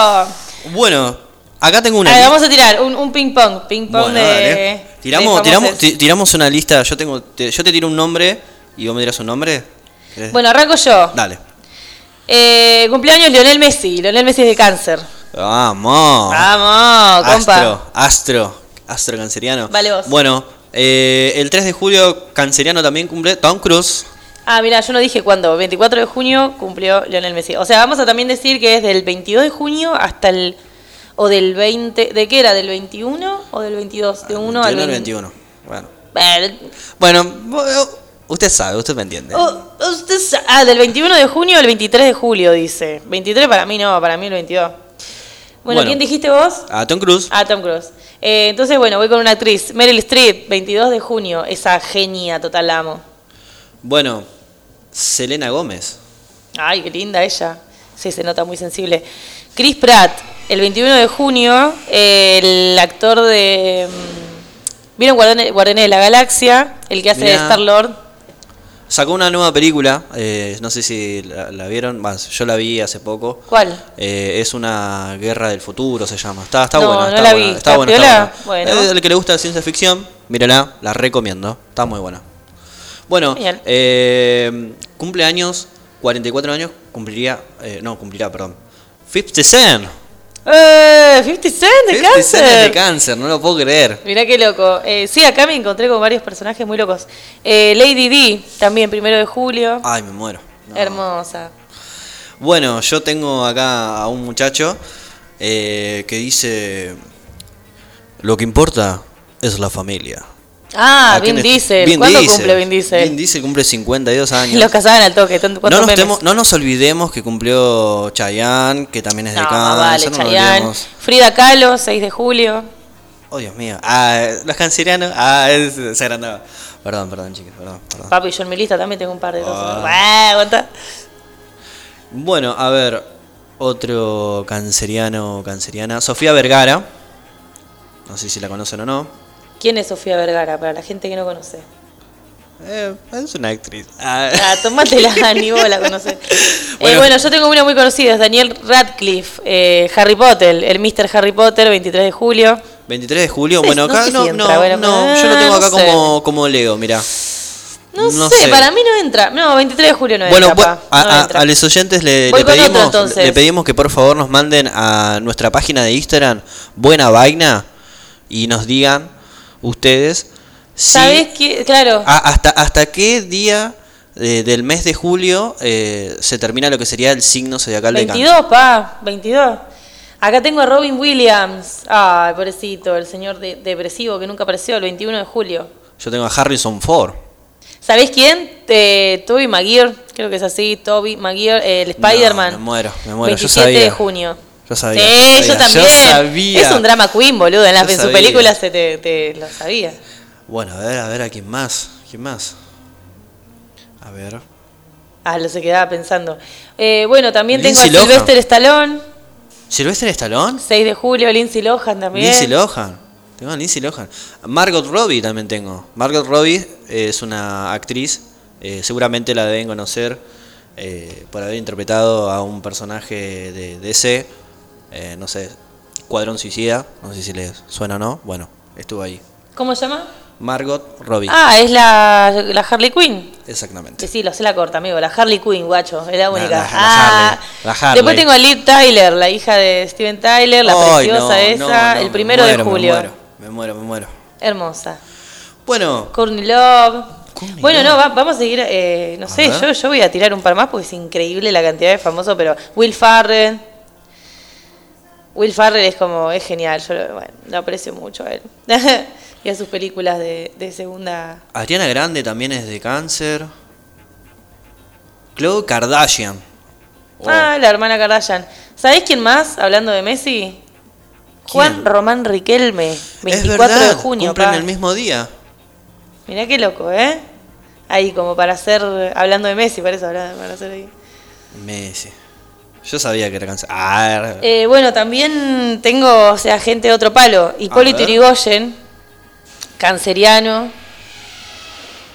Bueno, acá tengo una A ver, vamos a tirar un, un ping pong. Ping pong Bueno, de. dale. de Tiramos, tiramos, tiramos una lista. Yo tengo, te- yo te tiro un nombre y vos me dirás un nombre. ¿Querés? Bueno, arranco yo. Dale. Eh, cumpleaños Lionel Messi. Lionel Messi es de cáncer. Vamos. Vamos, compa. Astro, astro, astro canceriano. Vale vos. Bueno, eh, el 3 de julio canceriano también cumple Tom Cruise. Ah, mira, yo no dije cuándo. 24 de junio cumplió Lionel Messi. O sea, vamos a también decir que es del 22 de junio hasta el. O del 20. ¿De qué era? ¿Del 21 o del 22? De 1 al 21 al 20. 21. Bueno. Bueno, Bueno, vo- usted sabe, usted me entiende. oh, usted ah, del 21 de junio al 23 de julio, dice. 23 para mí no, para mí el 22. Bueno, Bueno. ¿quién dijiste vos? A Tom Cruise. Ah, Tom Cruise. Eh, entonces, bueno, voy con una actriz. Meryl Streep, 22 de junio. Esa genia, total la amo. Bueno, Selena Gómez. Ay, qué linda ella. Sí, se nota muy sensible. Chris Pratt, el 21 de junio, el actor de... mm, ¿Vieron Guardianes, de la Galaxia? El que hace de. Star-Lord. Sacó una nueva película, eh, no sé si la, la vieron, más, yo la vi hace poco. ¿Cuál? Eh, es una guerra del futuro, se llama. Está, está No, buena. no está la buena, vi. Está ¿Está buena, está buena. Bueno. Eh, el que le gusta la ciencia ficción, mírala, la recomiendo. Está muy buena. Bueno, eh, cumpleaños, 44 años, cumpliría, eh, no, cumplirá, perdón. 50 Cent. ¡Eh! 50 Cent de 50 cáncer. Cent es de cáncer, no lo puedo creer. Mirá qué loco. Eh, sí, acá me encontré con varios personajes muy locos. Eh, Lady D, también, primero de julio. Ay, me muero. Hermosa. Bueno, yo tengo acá a un muchacho eh, que dice, lo que importa es la familia. Ah, ¿A quién Vin es? Diesel. Vin ¿Cuándo Diesel. cumple Vin Diesel? Vin Diesel cumple 52 años. Los casaban al toque. no, nos temo- no nos olvidemos que cumplió Chayanne, que también es de No, vale, Chayanne. Frida Kahlo, 6 de julio. Oh, Dios mío. Ah, los cancerianos. Ah, es, se agrandaba. Perdón, perdón, chicos, perdón, perdón. Papi, yo en mi lista también tengo un par de cosas. Ah. Aguanta. Bueno, a ver, otro canceriano, canceriana. Sofía Vergara. No sé si la conocen o no. ¿Quién es Sofía Vergara? Para la gente que no conoce. Eh, es una actriz. Ah, Ah, [laughs] tomátela, [laughs] ni vos la conocés. Eh, Bueno. bueno, yo tengo una muy conocida, es Daniel Radcliffe, eh, Harry Potter, el Mr. Harry Potter, 23 de julio. 23 de julio. Bueno, no acá sé no, no, bueno, no, pero, yo lo tengo ah, acá no sé. como, como Leo, mira. No, sé, para mí no entra. No, 23 de julio no Bueno, entra. bu- pa, a, los oyentes le, otro, pedimos, le pedimos que por favor nos manden a nuestra página de Instagram, Buena Vaina, y nos digan ustedes si ¿Sabés qué? Claro. a- hasta, hasta qué día eh, del mes de julio eh, se termina lo que sería el signo zodiacal de cáncer. 22, pa, 22. Acá tengo a Robin Williams. Ay, pobrecito, el señor de- depresivo que nunca apareció, el 21 de julio. Yo tengo a Harrison Ford. ¿Sabés quién? Eh, Toby Maguire, creo que es así, Toby Maguire, el Spider-Man. No, me muero, me muero. Yo 27 de sabía. junio. Yo sabía. Sí, yo también. Yo sabía. Es un drama queen, boludo. En, en su película se te, te lo sabía. Bueno, a ver, a ver a quién más. ¿Quién más? A ver. Ah, lo se quedaba pensando. Eh, bueno, también Lindsay tengo a Lohan. Sylvester Stallone, ¿Sylvester Stallone? 6 de julio, Lindsay Lohan también. Lindsay Lohan. Tengo a Lindsay Lohan. Margot Robbie también tengo. Margot Robbie es una actriz. eh, seguramente la deben conocer eh, por haber interpretado a un personaje de DC. Eh, no sé, Cuadrón Suicida. No sé si les suena o no. Bueno, estuvo ahí. ¿Cómo se llama? Margot Robbie. Ah, es la, la Harley Quinn. Exactamente. Que sí, lo sé la corta, amigo. La Harley Quinn, guacho. Es la única. la- la ah, Harley, la Harley. Después tengo a Liv Tyler, la hija de Steven Tyler, la preciosa no, esa, no, no, el me primero muero, de me julio. muero, Me muero, me muero. Hermosa. Bueno, Courtney Love. bueno, Love. no, va- vamos a seguir, eh, no sé, yo, yo voy a tirar un par más porque es increíble la cantidad de famosos, pero Will Farrell. Will Farrell es como, es genial, yo lo, bueno, lo aprecio mucho a él. [laughs] y a sus películas de, de segunda... Adriana Grande también es de cáncer. Khloe Kardashian. Oh. Ah, la hermana Kardashian. ¿Sabés quién más, hablando de Messi? Juan Román Riquelme, 24 es verdad, de junio. cumplen pa. el mismo día. Mirá qué loco, ¿eh? Ahí como para hacer, hablando de Messi, para eso, para hacer ahí. Messi. Yo sabía que era cáncer. Ah, Eh, bueno, también tengo, o sea, gente de otro palo. Hipólito. Yrigoyen, canceriano.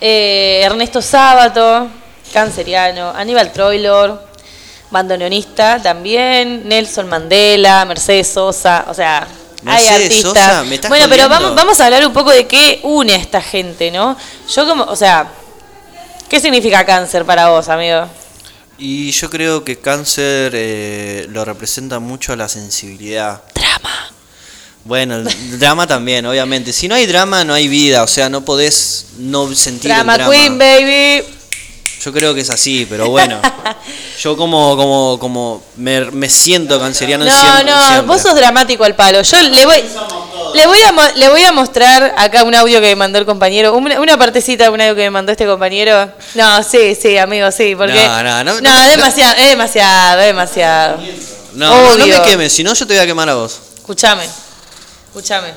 Eh, Ernesto Sábato, canceriano. Aníbal Troilor, bandoneonista también. Nelson Mandela, Mercedes Sosa, o sea, hay artistas. Sosa, ¿me estás bueno, pero vamos, vamos a hablar un poco de qué une a esta gente, ¿no? Yo como, o sea, ¿qué significa cáncer para vos, amigo? Y yo creo que cáncer eh, lo representa mucho la sensibilidad. Drama. Bueno, el [laughs] drama también, obviamente. Si no hay drama, no hay vida. O sea, no podés no sentir el Drama drama. Queen, baby. Yo creo que es así, pero bueno. [laughs] yo como como como me, me siento canceriano No, siempre, no, siempre. vos sos dramático al palo. Yo le voy, le voy a le voy a mostrar acá un audio que me mandó el compañero, una, una partecita de un audio que me mandó este compañero. No, sí, sí, amigo, sí, porque No, no, no, no, no, es demasiado, es demasiado, es demasiado. No, no, no Obvio. me quemes, si no yo te voy a quemar a vos. Escuchame, escuchame.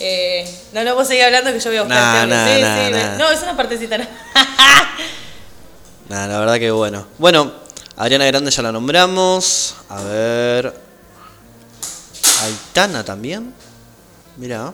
Eh, no, no, vos seguís hablando que yo voy a buscar audio. nah, Sí, nah, sí. No, es una partecita. no. [laughs] Nah, la verdad que bueno. Bueno, Adriana Grande ya la nombramos. A ver. Aitana también. Mira.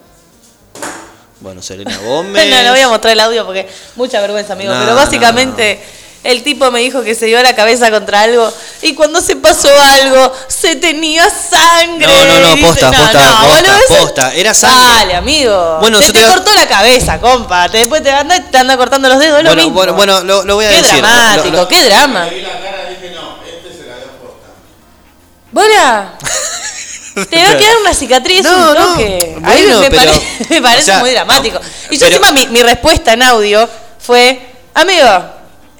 Bueno, Selena [laughs] Gómez. No, no voy a mostrar el audio porque mucha vergüenza, amigo. No, pero básicamente el tipo me dijo que se dio la cabeza contra algo y cuando se pasó algo se tenía sangre. No, no, no, Y dice, posta, no, posta, no, posta, posta. Era sangre. Dale, amigo. Bueno, se te, cortó la cabeza, compa. Te, después te anda, te anda cortando los dedos. lo Bueno, mismo. bueno, bueno, lo, lo voy a qué decir. dramático, Lo- lo- qué drama. Bora. [laughs] Te va a quedar una cicatriz, No, un no. toque. A mí Bueno, me, pero- pare- [laughs] me parece o sea, muy dramático. Y yo pero- encima mi, mi respuesta en audio fue, amigo,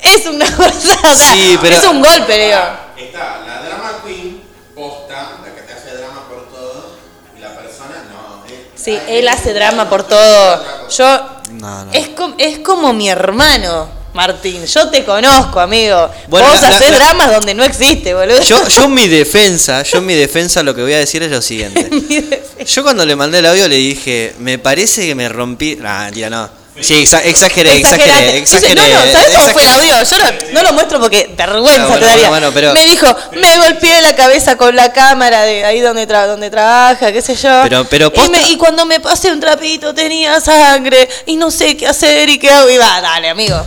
es una [laughs] cosa, o sea, Sí, pero- es un golpe, digo. Está la drama queen, posta, la que te hace drama por todo, y la persona no. es- Sí, él hace drama por todo. Yo, No, no. es, com- es como mi hermano, Martín. Yo te conozco, amigo. Bueno, Vos la- la- dramas donde no existe, boludo. Yo, yo en [laughs] mi defensa, yo en mi defensa lo que voy a decir es lo siguiente. [laughs] Yo cuando le mandé el audio le dije, me parece que me rompí. Ah, mentira, no. Sí, exa- exageré, exageré, exageré. no, no, ¿sabes cómo fue el audio? Yo no, no lo muestro porque vergüenza Ah, bueno, te daría. bueno, bueno, pero- Me dijo, me golpeé la cabeza con la cámara de ahí donde, tra- donde trabaja, qué sé yo. Pero- pero y, posta- me- y cuando me pasé un trapito tenía sangre y no sé qué hacer y qué hago. Y va, dale, amigo.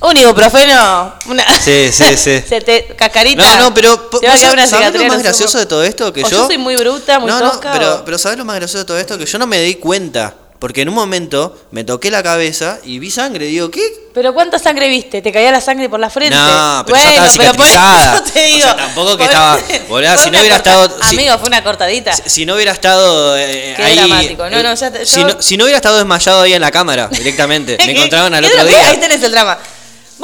Un ibuprofeno, una... Sí, sí, sí. [laughs] Se te, cascarita. No, no, pero po- te va a ¿vos quedar una ¿sabés lo más gracioso de todo esto? Que O yo, yo soy muy bruta, muy no, no, tosca. pero, o- pero ¿sabes lo más gracioso de todo esto? Que yo no me di cuenta. Porque en un momento me toqué la cabeza y vi sangre. Digo, ¿qué? Pero ¿cuánta sangre viste? ¿Te caía la sangre por la frente? No, pero ya estaba pero por cicatrizada. eso [laughs] te digo. O sea, tampoco que estaba. Si no hubiera corta- estado. si- Amigo, fue una cortadita. Si no hubiera estado eh, Qué ahí. dramático. No, no, ya te- si, yo- no, si no hubiera estado desmayado ahí en la cámara directamente, [laughs] me encontraban al ¿Qué otro día. Ahí tenés el drama.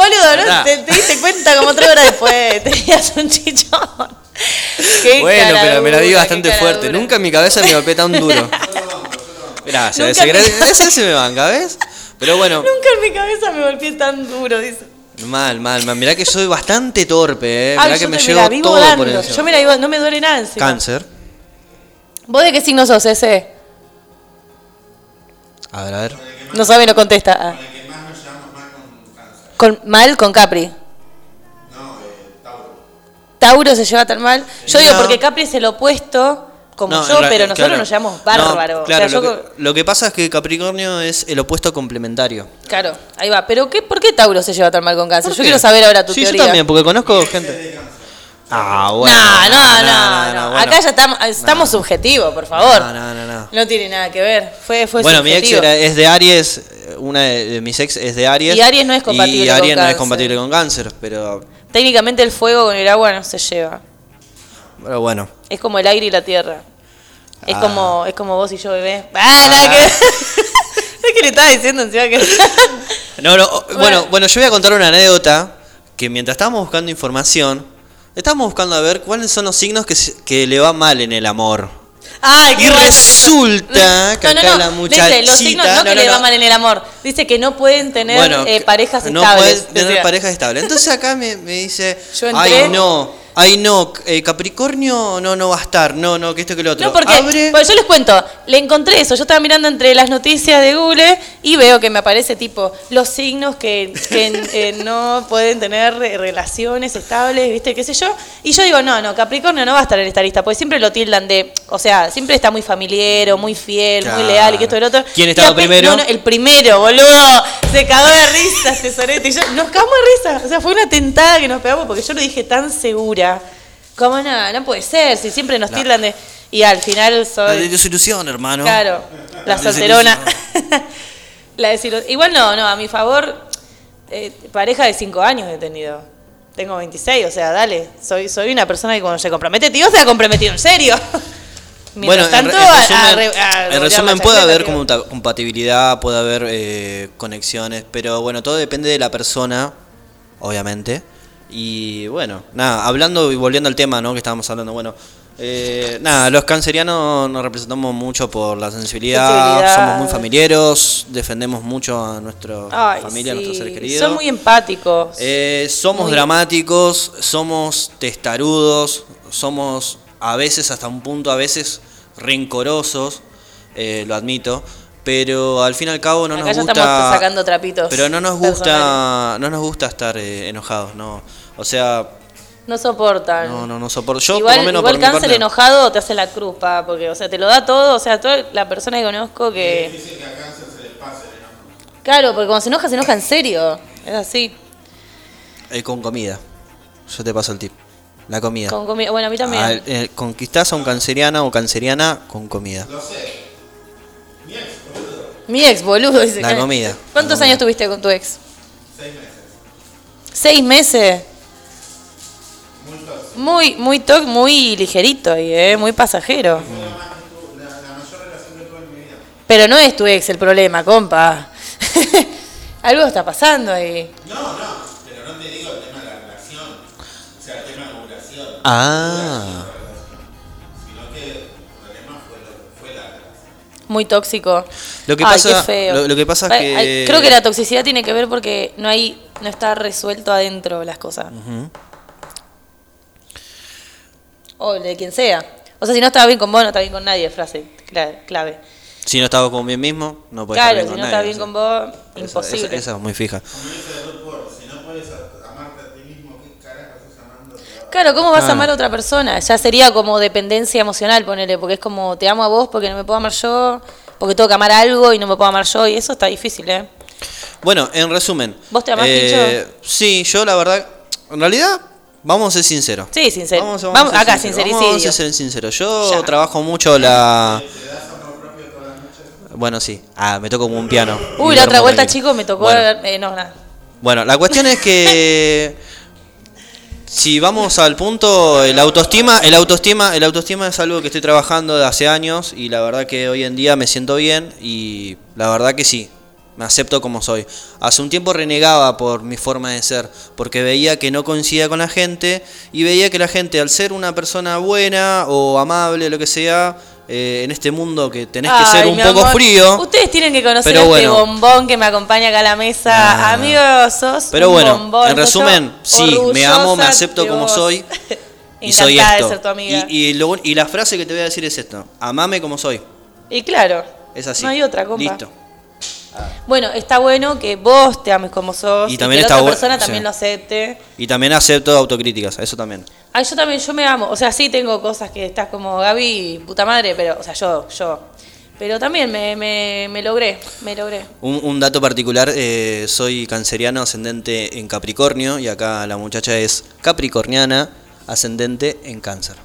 Boludo, ¿no? Te, te diste cuenta como tres horas después. [laughs] Tenías un chichón. [laughs] Qué Bueno, pero me la di bastante fuerte. Nunca en mi cabeza me golpeé tan duro. Gracias, ese, ese se me banca, ¿ves? Pero bueno, Nunca en mi cabeza me golpeé tan duro, dice. mal, mal, mal. Mirá que soy bastante torpe, ¿eh? Mirá Ay, que yo me llevo todo dando. por encima. Yo me la vivo, no me duele nada encima. Cáncer. ¿Vos de qué signo sos ese? A ver, a ver. No sabe, no contesta. Ah. Con, mal con Capri. Tauro se lleva tan mal. Yo digo, No. porque Capri es el opuesto, como No, yo, pero nosotros claro. nos llevamos No, bárbaro. O claro, sea, lo, que, lo que pasa es que Capricornio es el opuesto complementario. Claro, ahí va. Pero qué, ¿por qué Tauro se lleva tan mal con Cáncer? ¿Por Yo qué? quiero saber ahora tu sí, teoría. yo también, porque conozco gente. Ah, bueno. no, no, no, no, bueno. Acá ya estamos, estamos subjetivos, por favor. No, no, no, no. No tiene nada que ver. Fue, fue Bueno, mi ex era- es de Aries, eh, una de, de mis ex es de Aries. Y Aries no es compatible Y con Aries no es compatible con cáncer, pero, Técnicamente el fuego con el agua no se lleva. pero bueno. Es como el aire y la tierra. Es Ah. como es como vos y yo, bebé. Ah, nada que. [laughs] Es que le estaba diciendo encima que. No, no, [laughs] bueno, bueno, yo voy a contar una anécdota que mientras estábamos buscando información, estábamos buscando a ver cuáles son los signos que, se- que le va mal en el amor. Ay, Y qué resulta que No, no, acá no. la Dice, muchachita... los signos no, que le va mal en el amor. Dice que no pueden tener eh, parejas no estables. tener decía. parejas estables. Entonces acá me, me dice, Yo entré- ay no, ay no, eh, Capricornio no, no va a estar, no, no, que esto que lo otro. No, porque Abre- pues yo les cuento, le encontré eso. Yo estaba mirando entre las noticias de Google y veo que me aparece tipo los signos que, que, [laughs] eh, no pueden tener relaciones estables, ¿viste? ¿Qué sé yo? Y yo digo, no, no, Capricornio no va a estar en esta lista, porque siempre lo tildan de, o sea, siempre está muy familiar, muy fiel, muy leal y que esto y lo otro. ¿Quién estaba primero? No, no, el primero, boludo. Se cagó de risa este sorete. Y yo, nos cagamos de risa. O sea, fue una tentada que nos pegamos porque yo lo dije tan segura. Como no, no puede ser, si siempre nos No. tildan de. Y al final La soy. desilusión, hermano. Claro, la solterona. [laughs] la desilu- Igual no, no, a mi favor, eh, pareja de 5 años he tenido. Tengo 26, o sea, dale. Soy, soy una persona que cuando se compromete, tío, se ha comprometido en serio. [laughs] Bueno, Mientras en, re- tanto, en resumen, la puede haber commuta- compatibilidad, puede haber eh, conexiones, pero bueno, todo depende de la persona, obviamente. Y bueno, nada, hablando y volviendo al tema, ¿no? Que estábamos hablando, bueno, eh, nada, los cancerianos nos representamos mucho por la sensibilidad, Sensibilidad. somos muy familiares, defendemos mucho a nuestra Ay, familia, a nuestros seres queridos. Son muy empáticos. Eh, somos Muy- dramáticos, somos testarudos, somos a veces, hasta un punto, a veces rencorosos, eh, lo admito, pero al fin y al cabo no Acá nos gusta. estamos sacando trapitos. Pero no nos personales. gusta, no nos gusta estar eh, enojados, no. O sea, No soportan. no, no, no soporto. Yo igual por lo menos igual por mi cáncer parte, enojado te hace la cruz, pa, porque o sea, te lo da todo, o sea, toda la persona que conozco que Claro, porque cuando se enoja se enoja en serio. Es así. eh, con comida. Yo te paso el tip. La comida. Con comida. Bueno, a mí también. Al- eh, conquistás a un canceriano o canceriana con comida. Mi ex, boludo, dice. La comida. ¿Cuántos años tuviste con tu ex? Seis meses. Muy, muy toc, muy ligerito ahí, ¿eh? muy pasajero. Pero no es tu ex el problema, compa. [laughs] Algo está pasando ahí. No, no, pero no te digo el tema de la relación. O sea, el tema de la ovulación. Ah. Sino que el problema fue, lo, fue la relación. Muy tóxico. Lo que Ay, pasa- qué feo. lo- lo que pasa es que- creo que la toxicidad tiene que ver porque no hay, no está resuelto adentro las cosas. Ujú. O de quien sea. O sea, si no estaba bien con vos, no está bien con nadie, frase cla- clave. Si no estaba con bien mismo, no puede Claro, estar si bien no con está nadie, bien sí. con vos, Esa- imposible. Esa, esa es muy fija. Como dice el doctor, si no puedes a- amarte a ti mismo, ¿qué carajo estás amando? Claro, ¿cómo vas a Ah. amar a otra persona? Ya sería como dependencia emocional, ponele, porque es como te amo a vos porque no me puedo amar yo, porque tengo que amar algo y no me puedo amar yo, y eso está difícil, ¿eh? Bueno, en resumen. ¿Vos te amás, eh, Sí, yo la verdad, en realidad, vamos a ser sinceros. Sí, sincero. Vamos, Vamos, vamos a ser acá, sinceros. sincericidio. Vamos a ser sinceros. Yo Ya. trabajo mucho la... Bueno, sí. Ah, me toco como un piano. Uy, la otra vuelta, chicos, me tocó... Bueno. eh, no, nada. Bueno, la cuestión es que [laughs] si vamos al punto, el autoestima, el autoestima, el autoestima es algo que estoy trabajando de hace años y la verdad que hoy en día me siento bien y la verdad que sí, me acepto como soy. Hace un tiempo renegaba por mi forma de ser, porque veía que no coincidía con la gente y veía que la gente al ser una persona buena o amable, lo que sea, eh, en este mundo que tenés que ser un poco amor. frío. Ustedes tienen que conocer Pero a este bombón que me acompaña acá a la mesa. Ah. Sos Pero un bueno, bombón. en resumen, sí, me amo, me acepto como vos. soy [laughs] [laughs] y soy Encantada de esto. ser tu amiga. Y, y, lo- y la frase que te voy a decir es esto, amame como soy. Y claro, Es así. no hay otra, compa. Listo. Bueno, está bueno que vos te ames como sos Y también que la otra bu- persona sí. también lo acepte. Y también acepto autocríticas, eso también. Ay, yo también, yo me amo. O sea, sí tengo cosas que estás como Gaby, puta madre, pero, o sea, yo, yo. Pero también me, me, me logré, me logré. Un, un dato particular, eh, soy canceriano ascendente en Capricornio y acá la muchacha es capricorniana ascendente en cáncer.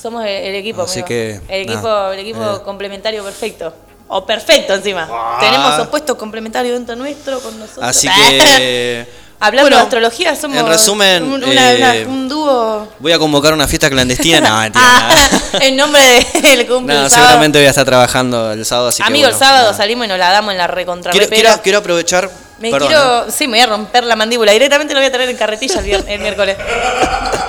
Somos el, el equipo, Así amigo. que, El equipo, el equipo eh. complementario perfecto. O perfecto encima. Ah. Tenemos opuestos complementarios dentro nuestro con nosotros. Así que... [laughs] Hablando bueno, de astrología, somos en resumen, un, una- eh, una- un dúo Voy a convocar una fiesta clandestina. No, [laughs] nada. en nombre [laughs] del cumple Nada, el sábado. seguramente voy a estar trabajando el sábado, así que Amigo, bueno, el sábado salimos y nos la damos en la recontra Quiero, quiero, quiero aprovechar... Me perdón, quiero. Sí, me voy a romper la mandíbula. Directamente lo voy a traer en carretilla el, miércoles.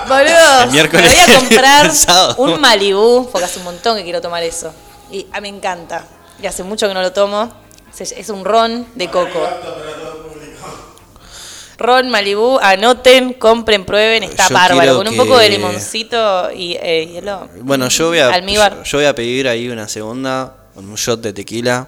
Boludo. El miércoles. Me voy a comprar un Malibú, porque hace un montón que quiero tomar eso. Y a mí me encanta. Y hace mucho que no lo tomo. Es un ron de coco. Ron Malibú, anoten, compren, prueben, está Yo bárbaro. Con un poco de que- limoncito y eh, hielo. Bueno, yo voy a Almíbar. yo, yo voy a pedir ahí una segunda con un shot de tequila.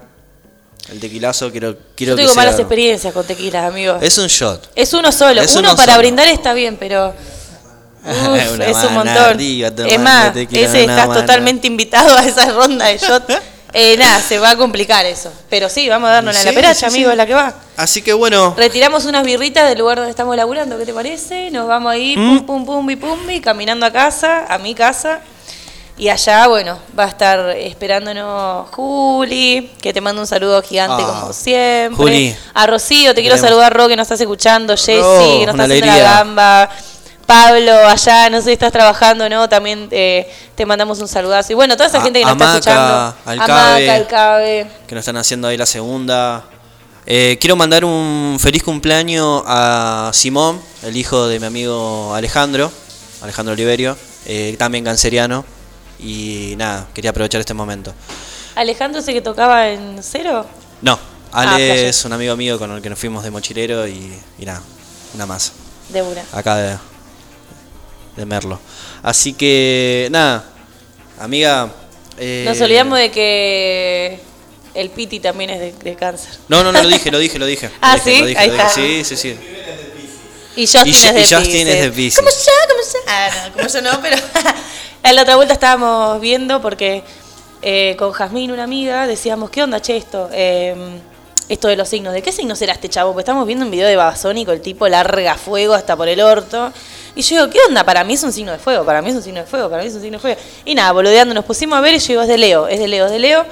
El tequilazo quiero quiero Yo que tengo sea- malas experiencias con tequilas, amigos. Es un shot. Es uno solo. Es uno uno para solo. brindar está bien, pero. [laughs] Uf, es un montón. arriba, es más, ese estás totalmente invitado a esa ronda de shot. [laughs] Eh, nada, se va a complicar eso. Pero sí, vamos a darnos Sí, la peracha, sí, amigo, es la que va. Así que bueno, Retiramos unas birritas del lugar donde estamos laburando, ¿qué te parece? Nos vamos ahí, Mm. pum, pum, pum, y pum, y caminando a casa, a mi casa. Y allá, bueno, va a estar esperándonos Juli, que te mando un saludo gigante Ah, como siempre. Juli. A Rocío, te quiero Queremos. saludar, Ro, que nos estás escuchando. Jessy, que nos está haciendo la gamba. Pablo, allá, no sé si estás trabajando no, también eh, te mandamos un saludazo. Y bueno, toda esa A- gente que nos Amaca, está escuchando. Alcabe. Amaca, Alcabe. que nos están haciendo ahí la segunda. Eh, quiero mandar un feliz cumpleaños a Simón, el hijo de mi amigo Alejandro, Alejandro Oliverio, eh, también canceriano. Y nada, quería aprovechar este momento. Alejandro ese que tocaba en cero. No, Ah, Ale es un amigo mío con el que nos fuimos de mochilero y, y nada, una más. De una. Acá de, de Merlo. Así que nada, amiga. eh, Nos olvidamos de que el Piti también es de, de cáncer. No, no, no, lo dije, lo dije, lo dije. [laughs] Ah, Lo dije, ¿sí? lo dije, Ahí lo dije. Sí, sí, sí. Y Justin Y es de y Justin es de Pisces. Como yo, como yo. Ah, no, como yo no, pero en [laughs] la otra vuelta estábamos viendo porque eh, con Jazmín, una amiga, decíamos, ¿qué onda, che, esto? Eh, esto de los signos. ¿De qué signo será este chavo? Porque estamos viendo un video de Babasónico, el tipo larga fuego hasta por el orto. Y yo digo, ¿qué onda? Para mí es un signo de fuego, para mí es un signo de fuego, para mí es un signo de fuego. Y nada, boludeando, nos pusimos a ver y yo digo, es de Leo, es de Leo, es de Leo.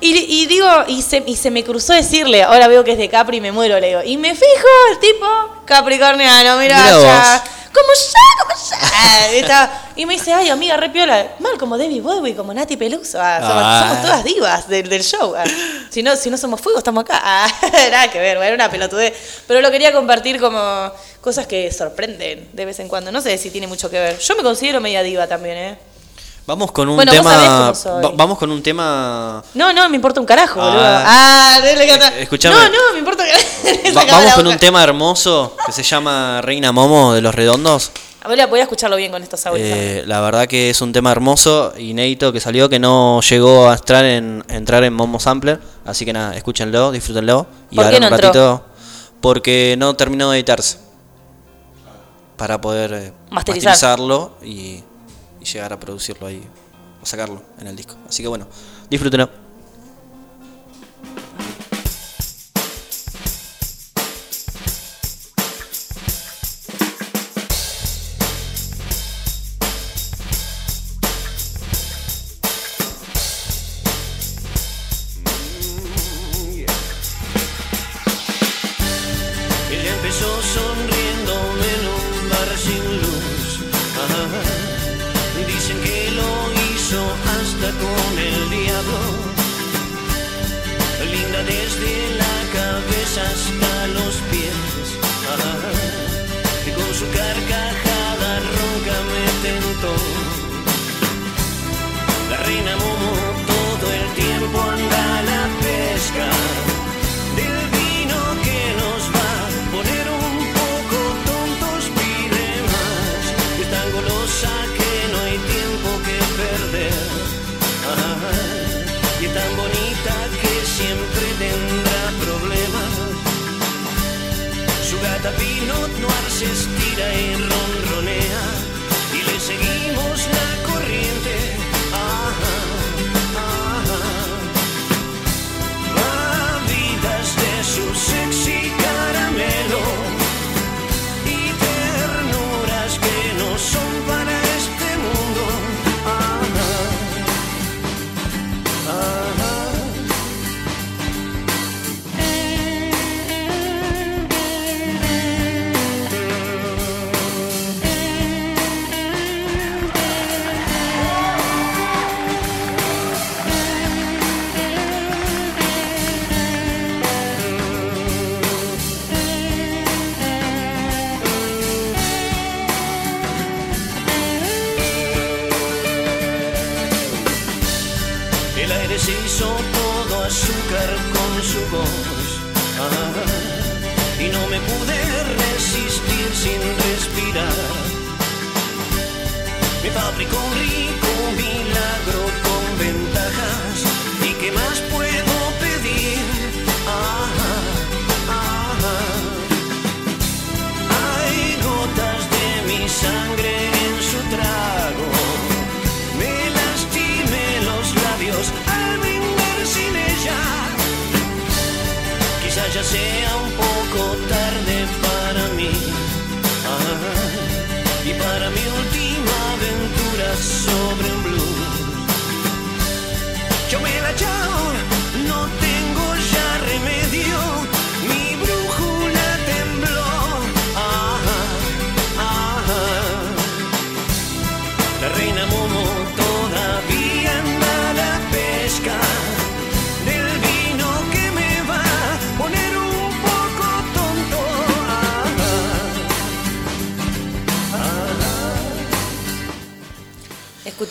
Y, y digo, y se, y se me cruzó decirle, ahora veo que es de Capri y me muero, le digo. Y me fijo, el tipo, capricorniano, mira Mirá allá. vos. Como ya, como ya. [laughs] Y, estaba- y me dice, ay, amiga, re piola. Mal, como Debbie Bowie, como Nati Peluso. Ah, somos, Ah. somos todas divas del, del show. Ah. Si, no, si no somos fuego, estamos acá. Ah, [laughs] nada que ver, era una pelotudez. Pero lo quería compartir como cosas que sorprenden de vez en cuando. No sé si tiene mucho que ver. Yo me considero media diva también, ¿eh? Vamos con un Bueno, tema. va- vamos con un tema. No, no, me importa un carajo, Ah. boludo. Ah, Eh, escuchame. No, no, me importa un [laughs] carajo. Va- vamos con un tema hermoso que se llama Reina Momo de los Redondos. Abuela, voy a escucharlo bien con estos audios. Eh, la verdad que es un tema hermoso, inédito, que salió, que no llegó a entrar en, entrar en Momo Sampler. Así que nada, escúchenlo, disfrútenlo. Y ¿Por ahora qué no un entró? ratito. Porque no terminó de editarse. Para poder eh, Masterizar. masterizarlo y, y llegar a producirlo ahí. O sacarlo en el disco. Así que bueno, disfrútenlo.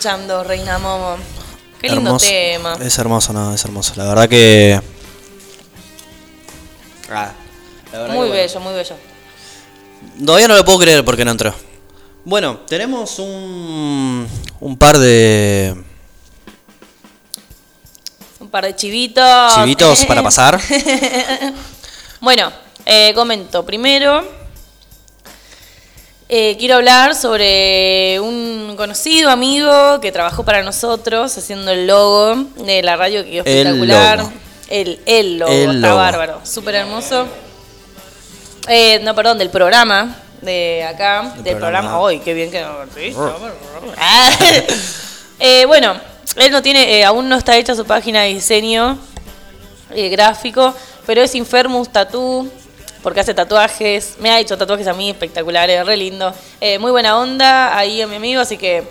Escuchando Reina Momo. Qué lindo Hermoso. tema. Es hermoso, no, es hermoso. La verdad que. Ah, la verdad Muy que, bueno, bello, muy bello. Todavía no lo puedo creer porque no entró. Bueno, tenemos un, un par de Un par de chivitos. chivitos [laughs] para pasar. [laughs] bueno, eh, comento. Primero, eh, quiero hablar sobre un conocido amigo que trabajó para nosotros haciendo el logo de la radio que El espectacular. logo. El, el logo, El está logo. bárbaro, súper hermoso. Eh, no, perdón, del programa de acá, del programa. hoy, qué bien que sí. Ah. [laughs] Eh, bueno, él no tiene, eh, aún no está hecha su página de diseño eh, gráfico, pero es Infermus Tattoo, porque hace tatuajes, me ha hecho tatuajes a mí espectaculares, re lindo. Eh, muy buena onda ahí a mi amigo, así que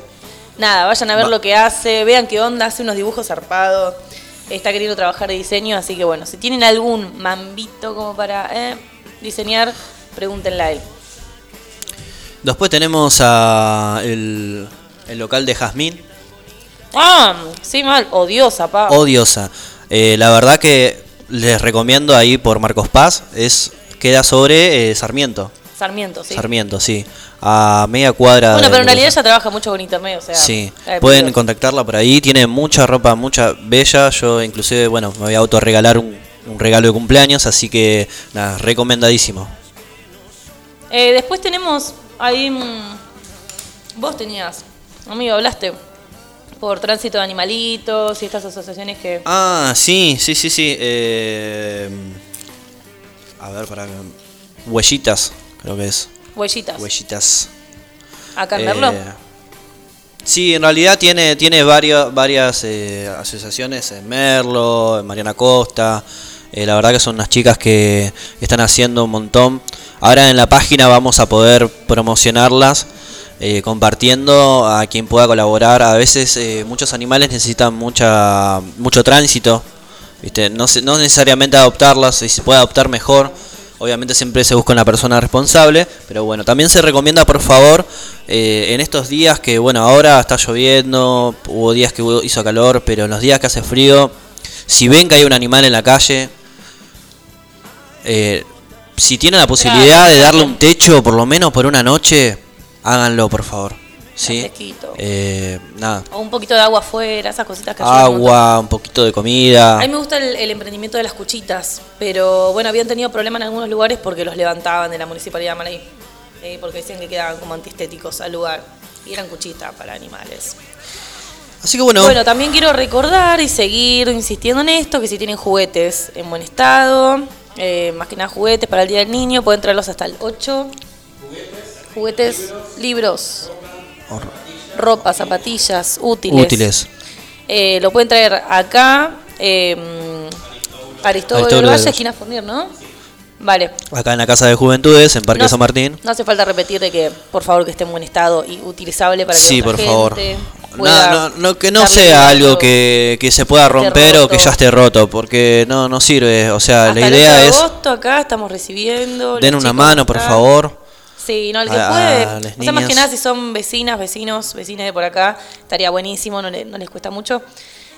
nada, vayan a ver Va- lo que hace, vean qué onda, hace unos dibujos zarpados, está queriendo trabajar de diseño, así que bueno, si tienen algún mambito como para eh, diseñar, pregúntenle a él. Después tenemos a el, el local de Jazmín, Ah, sí, mal, odiosa, pa. odiosa. Eh, la verdad que les recomiendo ahí por Marcos Paz, es queda sobre eh, Sarmiento. Sarmiento, sí. Sarmiento, sí. A media cuadra. Bueno, pero en realidad ella trabaja mucho con internet, o sea. Sí, eh, pueden contactarla por ahí, tiene mucha ropa, mucha bella, yo inclusive, bueno, me voy a autorregalar un, un regalo de cumpleaños, así que nada, recomendadísimo. Eh, después tenemos ahí. vos tenías, amigo, hablaste por tránsito de animalitos y estas asociaciones que. Ah, sí, sí, sí, sí. eh, a ver, para Huellitas, creo que es. Huellitas. Huellitas. Acá en Eh. Sí, en realidad tiene, tiene varios, varias eh, asociaciones en Merlo, en Mariana Costa. Eh, la verdad que son unas chicas que están haciendo un montón. Ahora en la página vamos a poder promocionarlas eh, compartiendo a quien pueda colaborar. A veces eh, muchos animales necesitan mucha mucho tránsito. ¿Viste? No, no necesariamente adoptarlas, si se puede adoptar mejor. Obviamente siempre se busca una persona responsable, pero bueno, también se recomienda por favor eh, en estos días que bueno, ahora está lloviendo, hubo días que hizo calor, pero en los días que hace frío, si ven que hay un animal en la calle, eh, si tienen la posibilidad de darle un techo por lo menos por una noche, háganlo por favor. ¿Sí? fresquito. Eh, nada, O un poquito de agua afuera, esas cositas que un agua, un poquito de comida. A mí me gusta el, el emprendimiento de las cuchitas, pero bueno, habían tenido problemas en algunos lugares porque los levantaban de la municipalidad de Malay, eh, porque decían que quedaban como antiestéticos al lugar. Y eran cuchitas para animales. Así que bueno, Bueno, también quiero recordar y seguir insistiendo en esto, que si tienen juguetes en buen estado, eh, más que nada juguetes para el Día del Niño, pueden traerlos hasta el 8. Juguetes, libros, ropa, zapatillas, útiles. útiles. Eh, lo pueden traer acá, eh, Aristóbulo Aristóbulo del del Valle, Valle. esquina Fournier, ¿no? Vale. Acá en la Casa de Juventudes, en Parque No- San Martín. No hace falta repetir de que, por favor, que esté en buen estado y utilizable para que Sí, por favor. gente pueda no, no- que no sea algo que, que se pueda romper o que ya esté roto, porque no, no sirve. O sea, Hasta la el idea 8 de es agosto acá estamos recibiendo. den una mano, por favor. Sí, no, el que a- puede. a o sea, más que nada, si son vecinas, vecinos, vecinas de por acá, estaría buenísimo, no, le- no les cuesta mucho.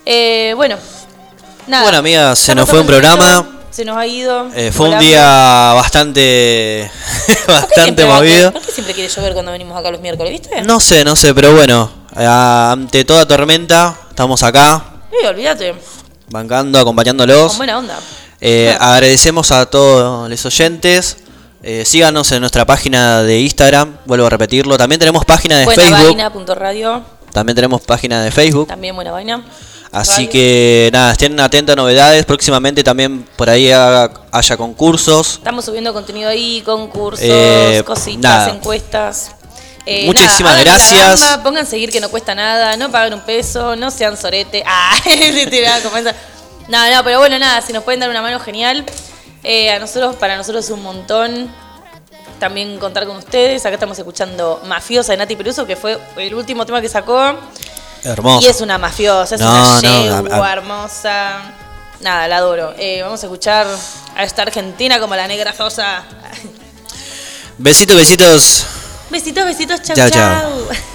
Eh, bueno, nada. Bueno, amiga, se nos fue un tiempo, programa. Se nos ha ido. Eh, fue un día bastante, [laughs] bastante movido. ¿Por qué siempre quiere llover cuando venimos acá los miércoles, viste? No sé, no sé, pero bueno, eh, ante toda tormenta, estamos acá, Sí, olvídate. bancando, acompañándolos. Con buena onda. Eh, agradecemos a todos los oyentes. Eh, síganos en nuestra página de Instagram, vuelvo a repetirlo. También tenemos página de Facebook. Buenavaina.radio, También tenemos página de Facebook. también buena vaina. Así Radio. que nada, estén atentos a novedades. Próximamente también por ahí haga- haya concursos. Estamos subiendo contenido ahí, concursos, Eh, cositas, nada. encuestas. Eh, Muchísimas nada, gracias. gamba, pongan seguir que no cuesta nada, no paguen un peso, no sean sorete. Ah, [laughs] esa. No, no, pero bueno, nada, si nos pueden dar una mano, genial. Eh, a nosotros, para nosotros es un montón también contar con ustedes. Acá estamos escuchando Mafiosa de Nati Peluso, que fue el último tema que sacó. Hermoso. Y es una mafiosa, es No, una yegua hermosa. Nada, la adoro. Eh, vamos a escuchar a esta argentina como la negra Sosa. Besitos, besitos. Besitos, besitos, chau, Chao, chau. chao.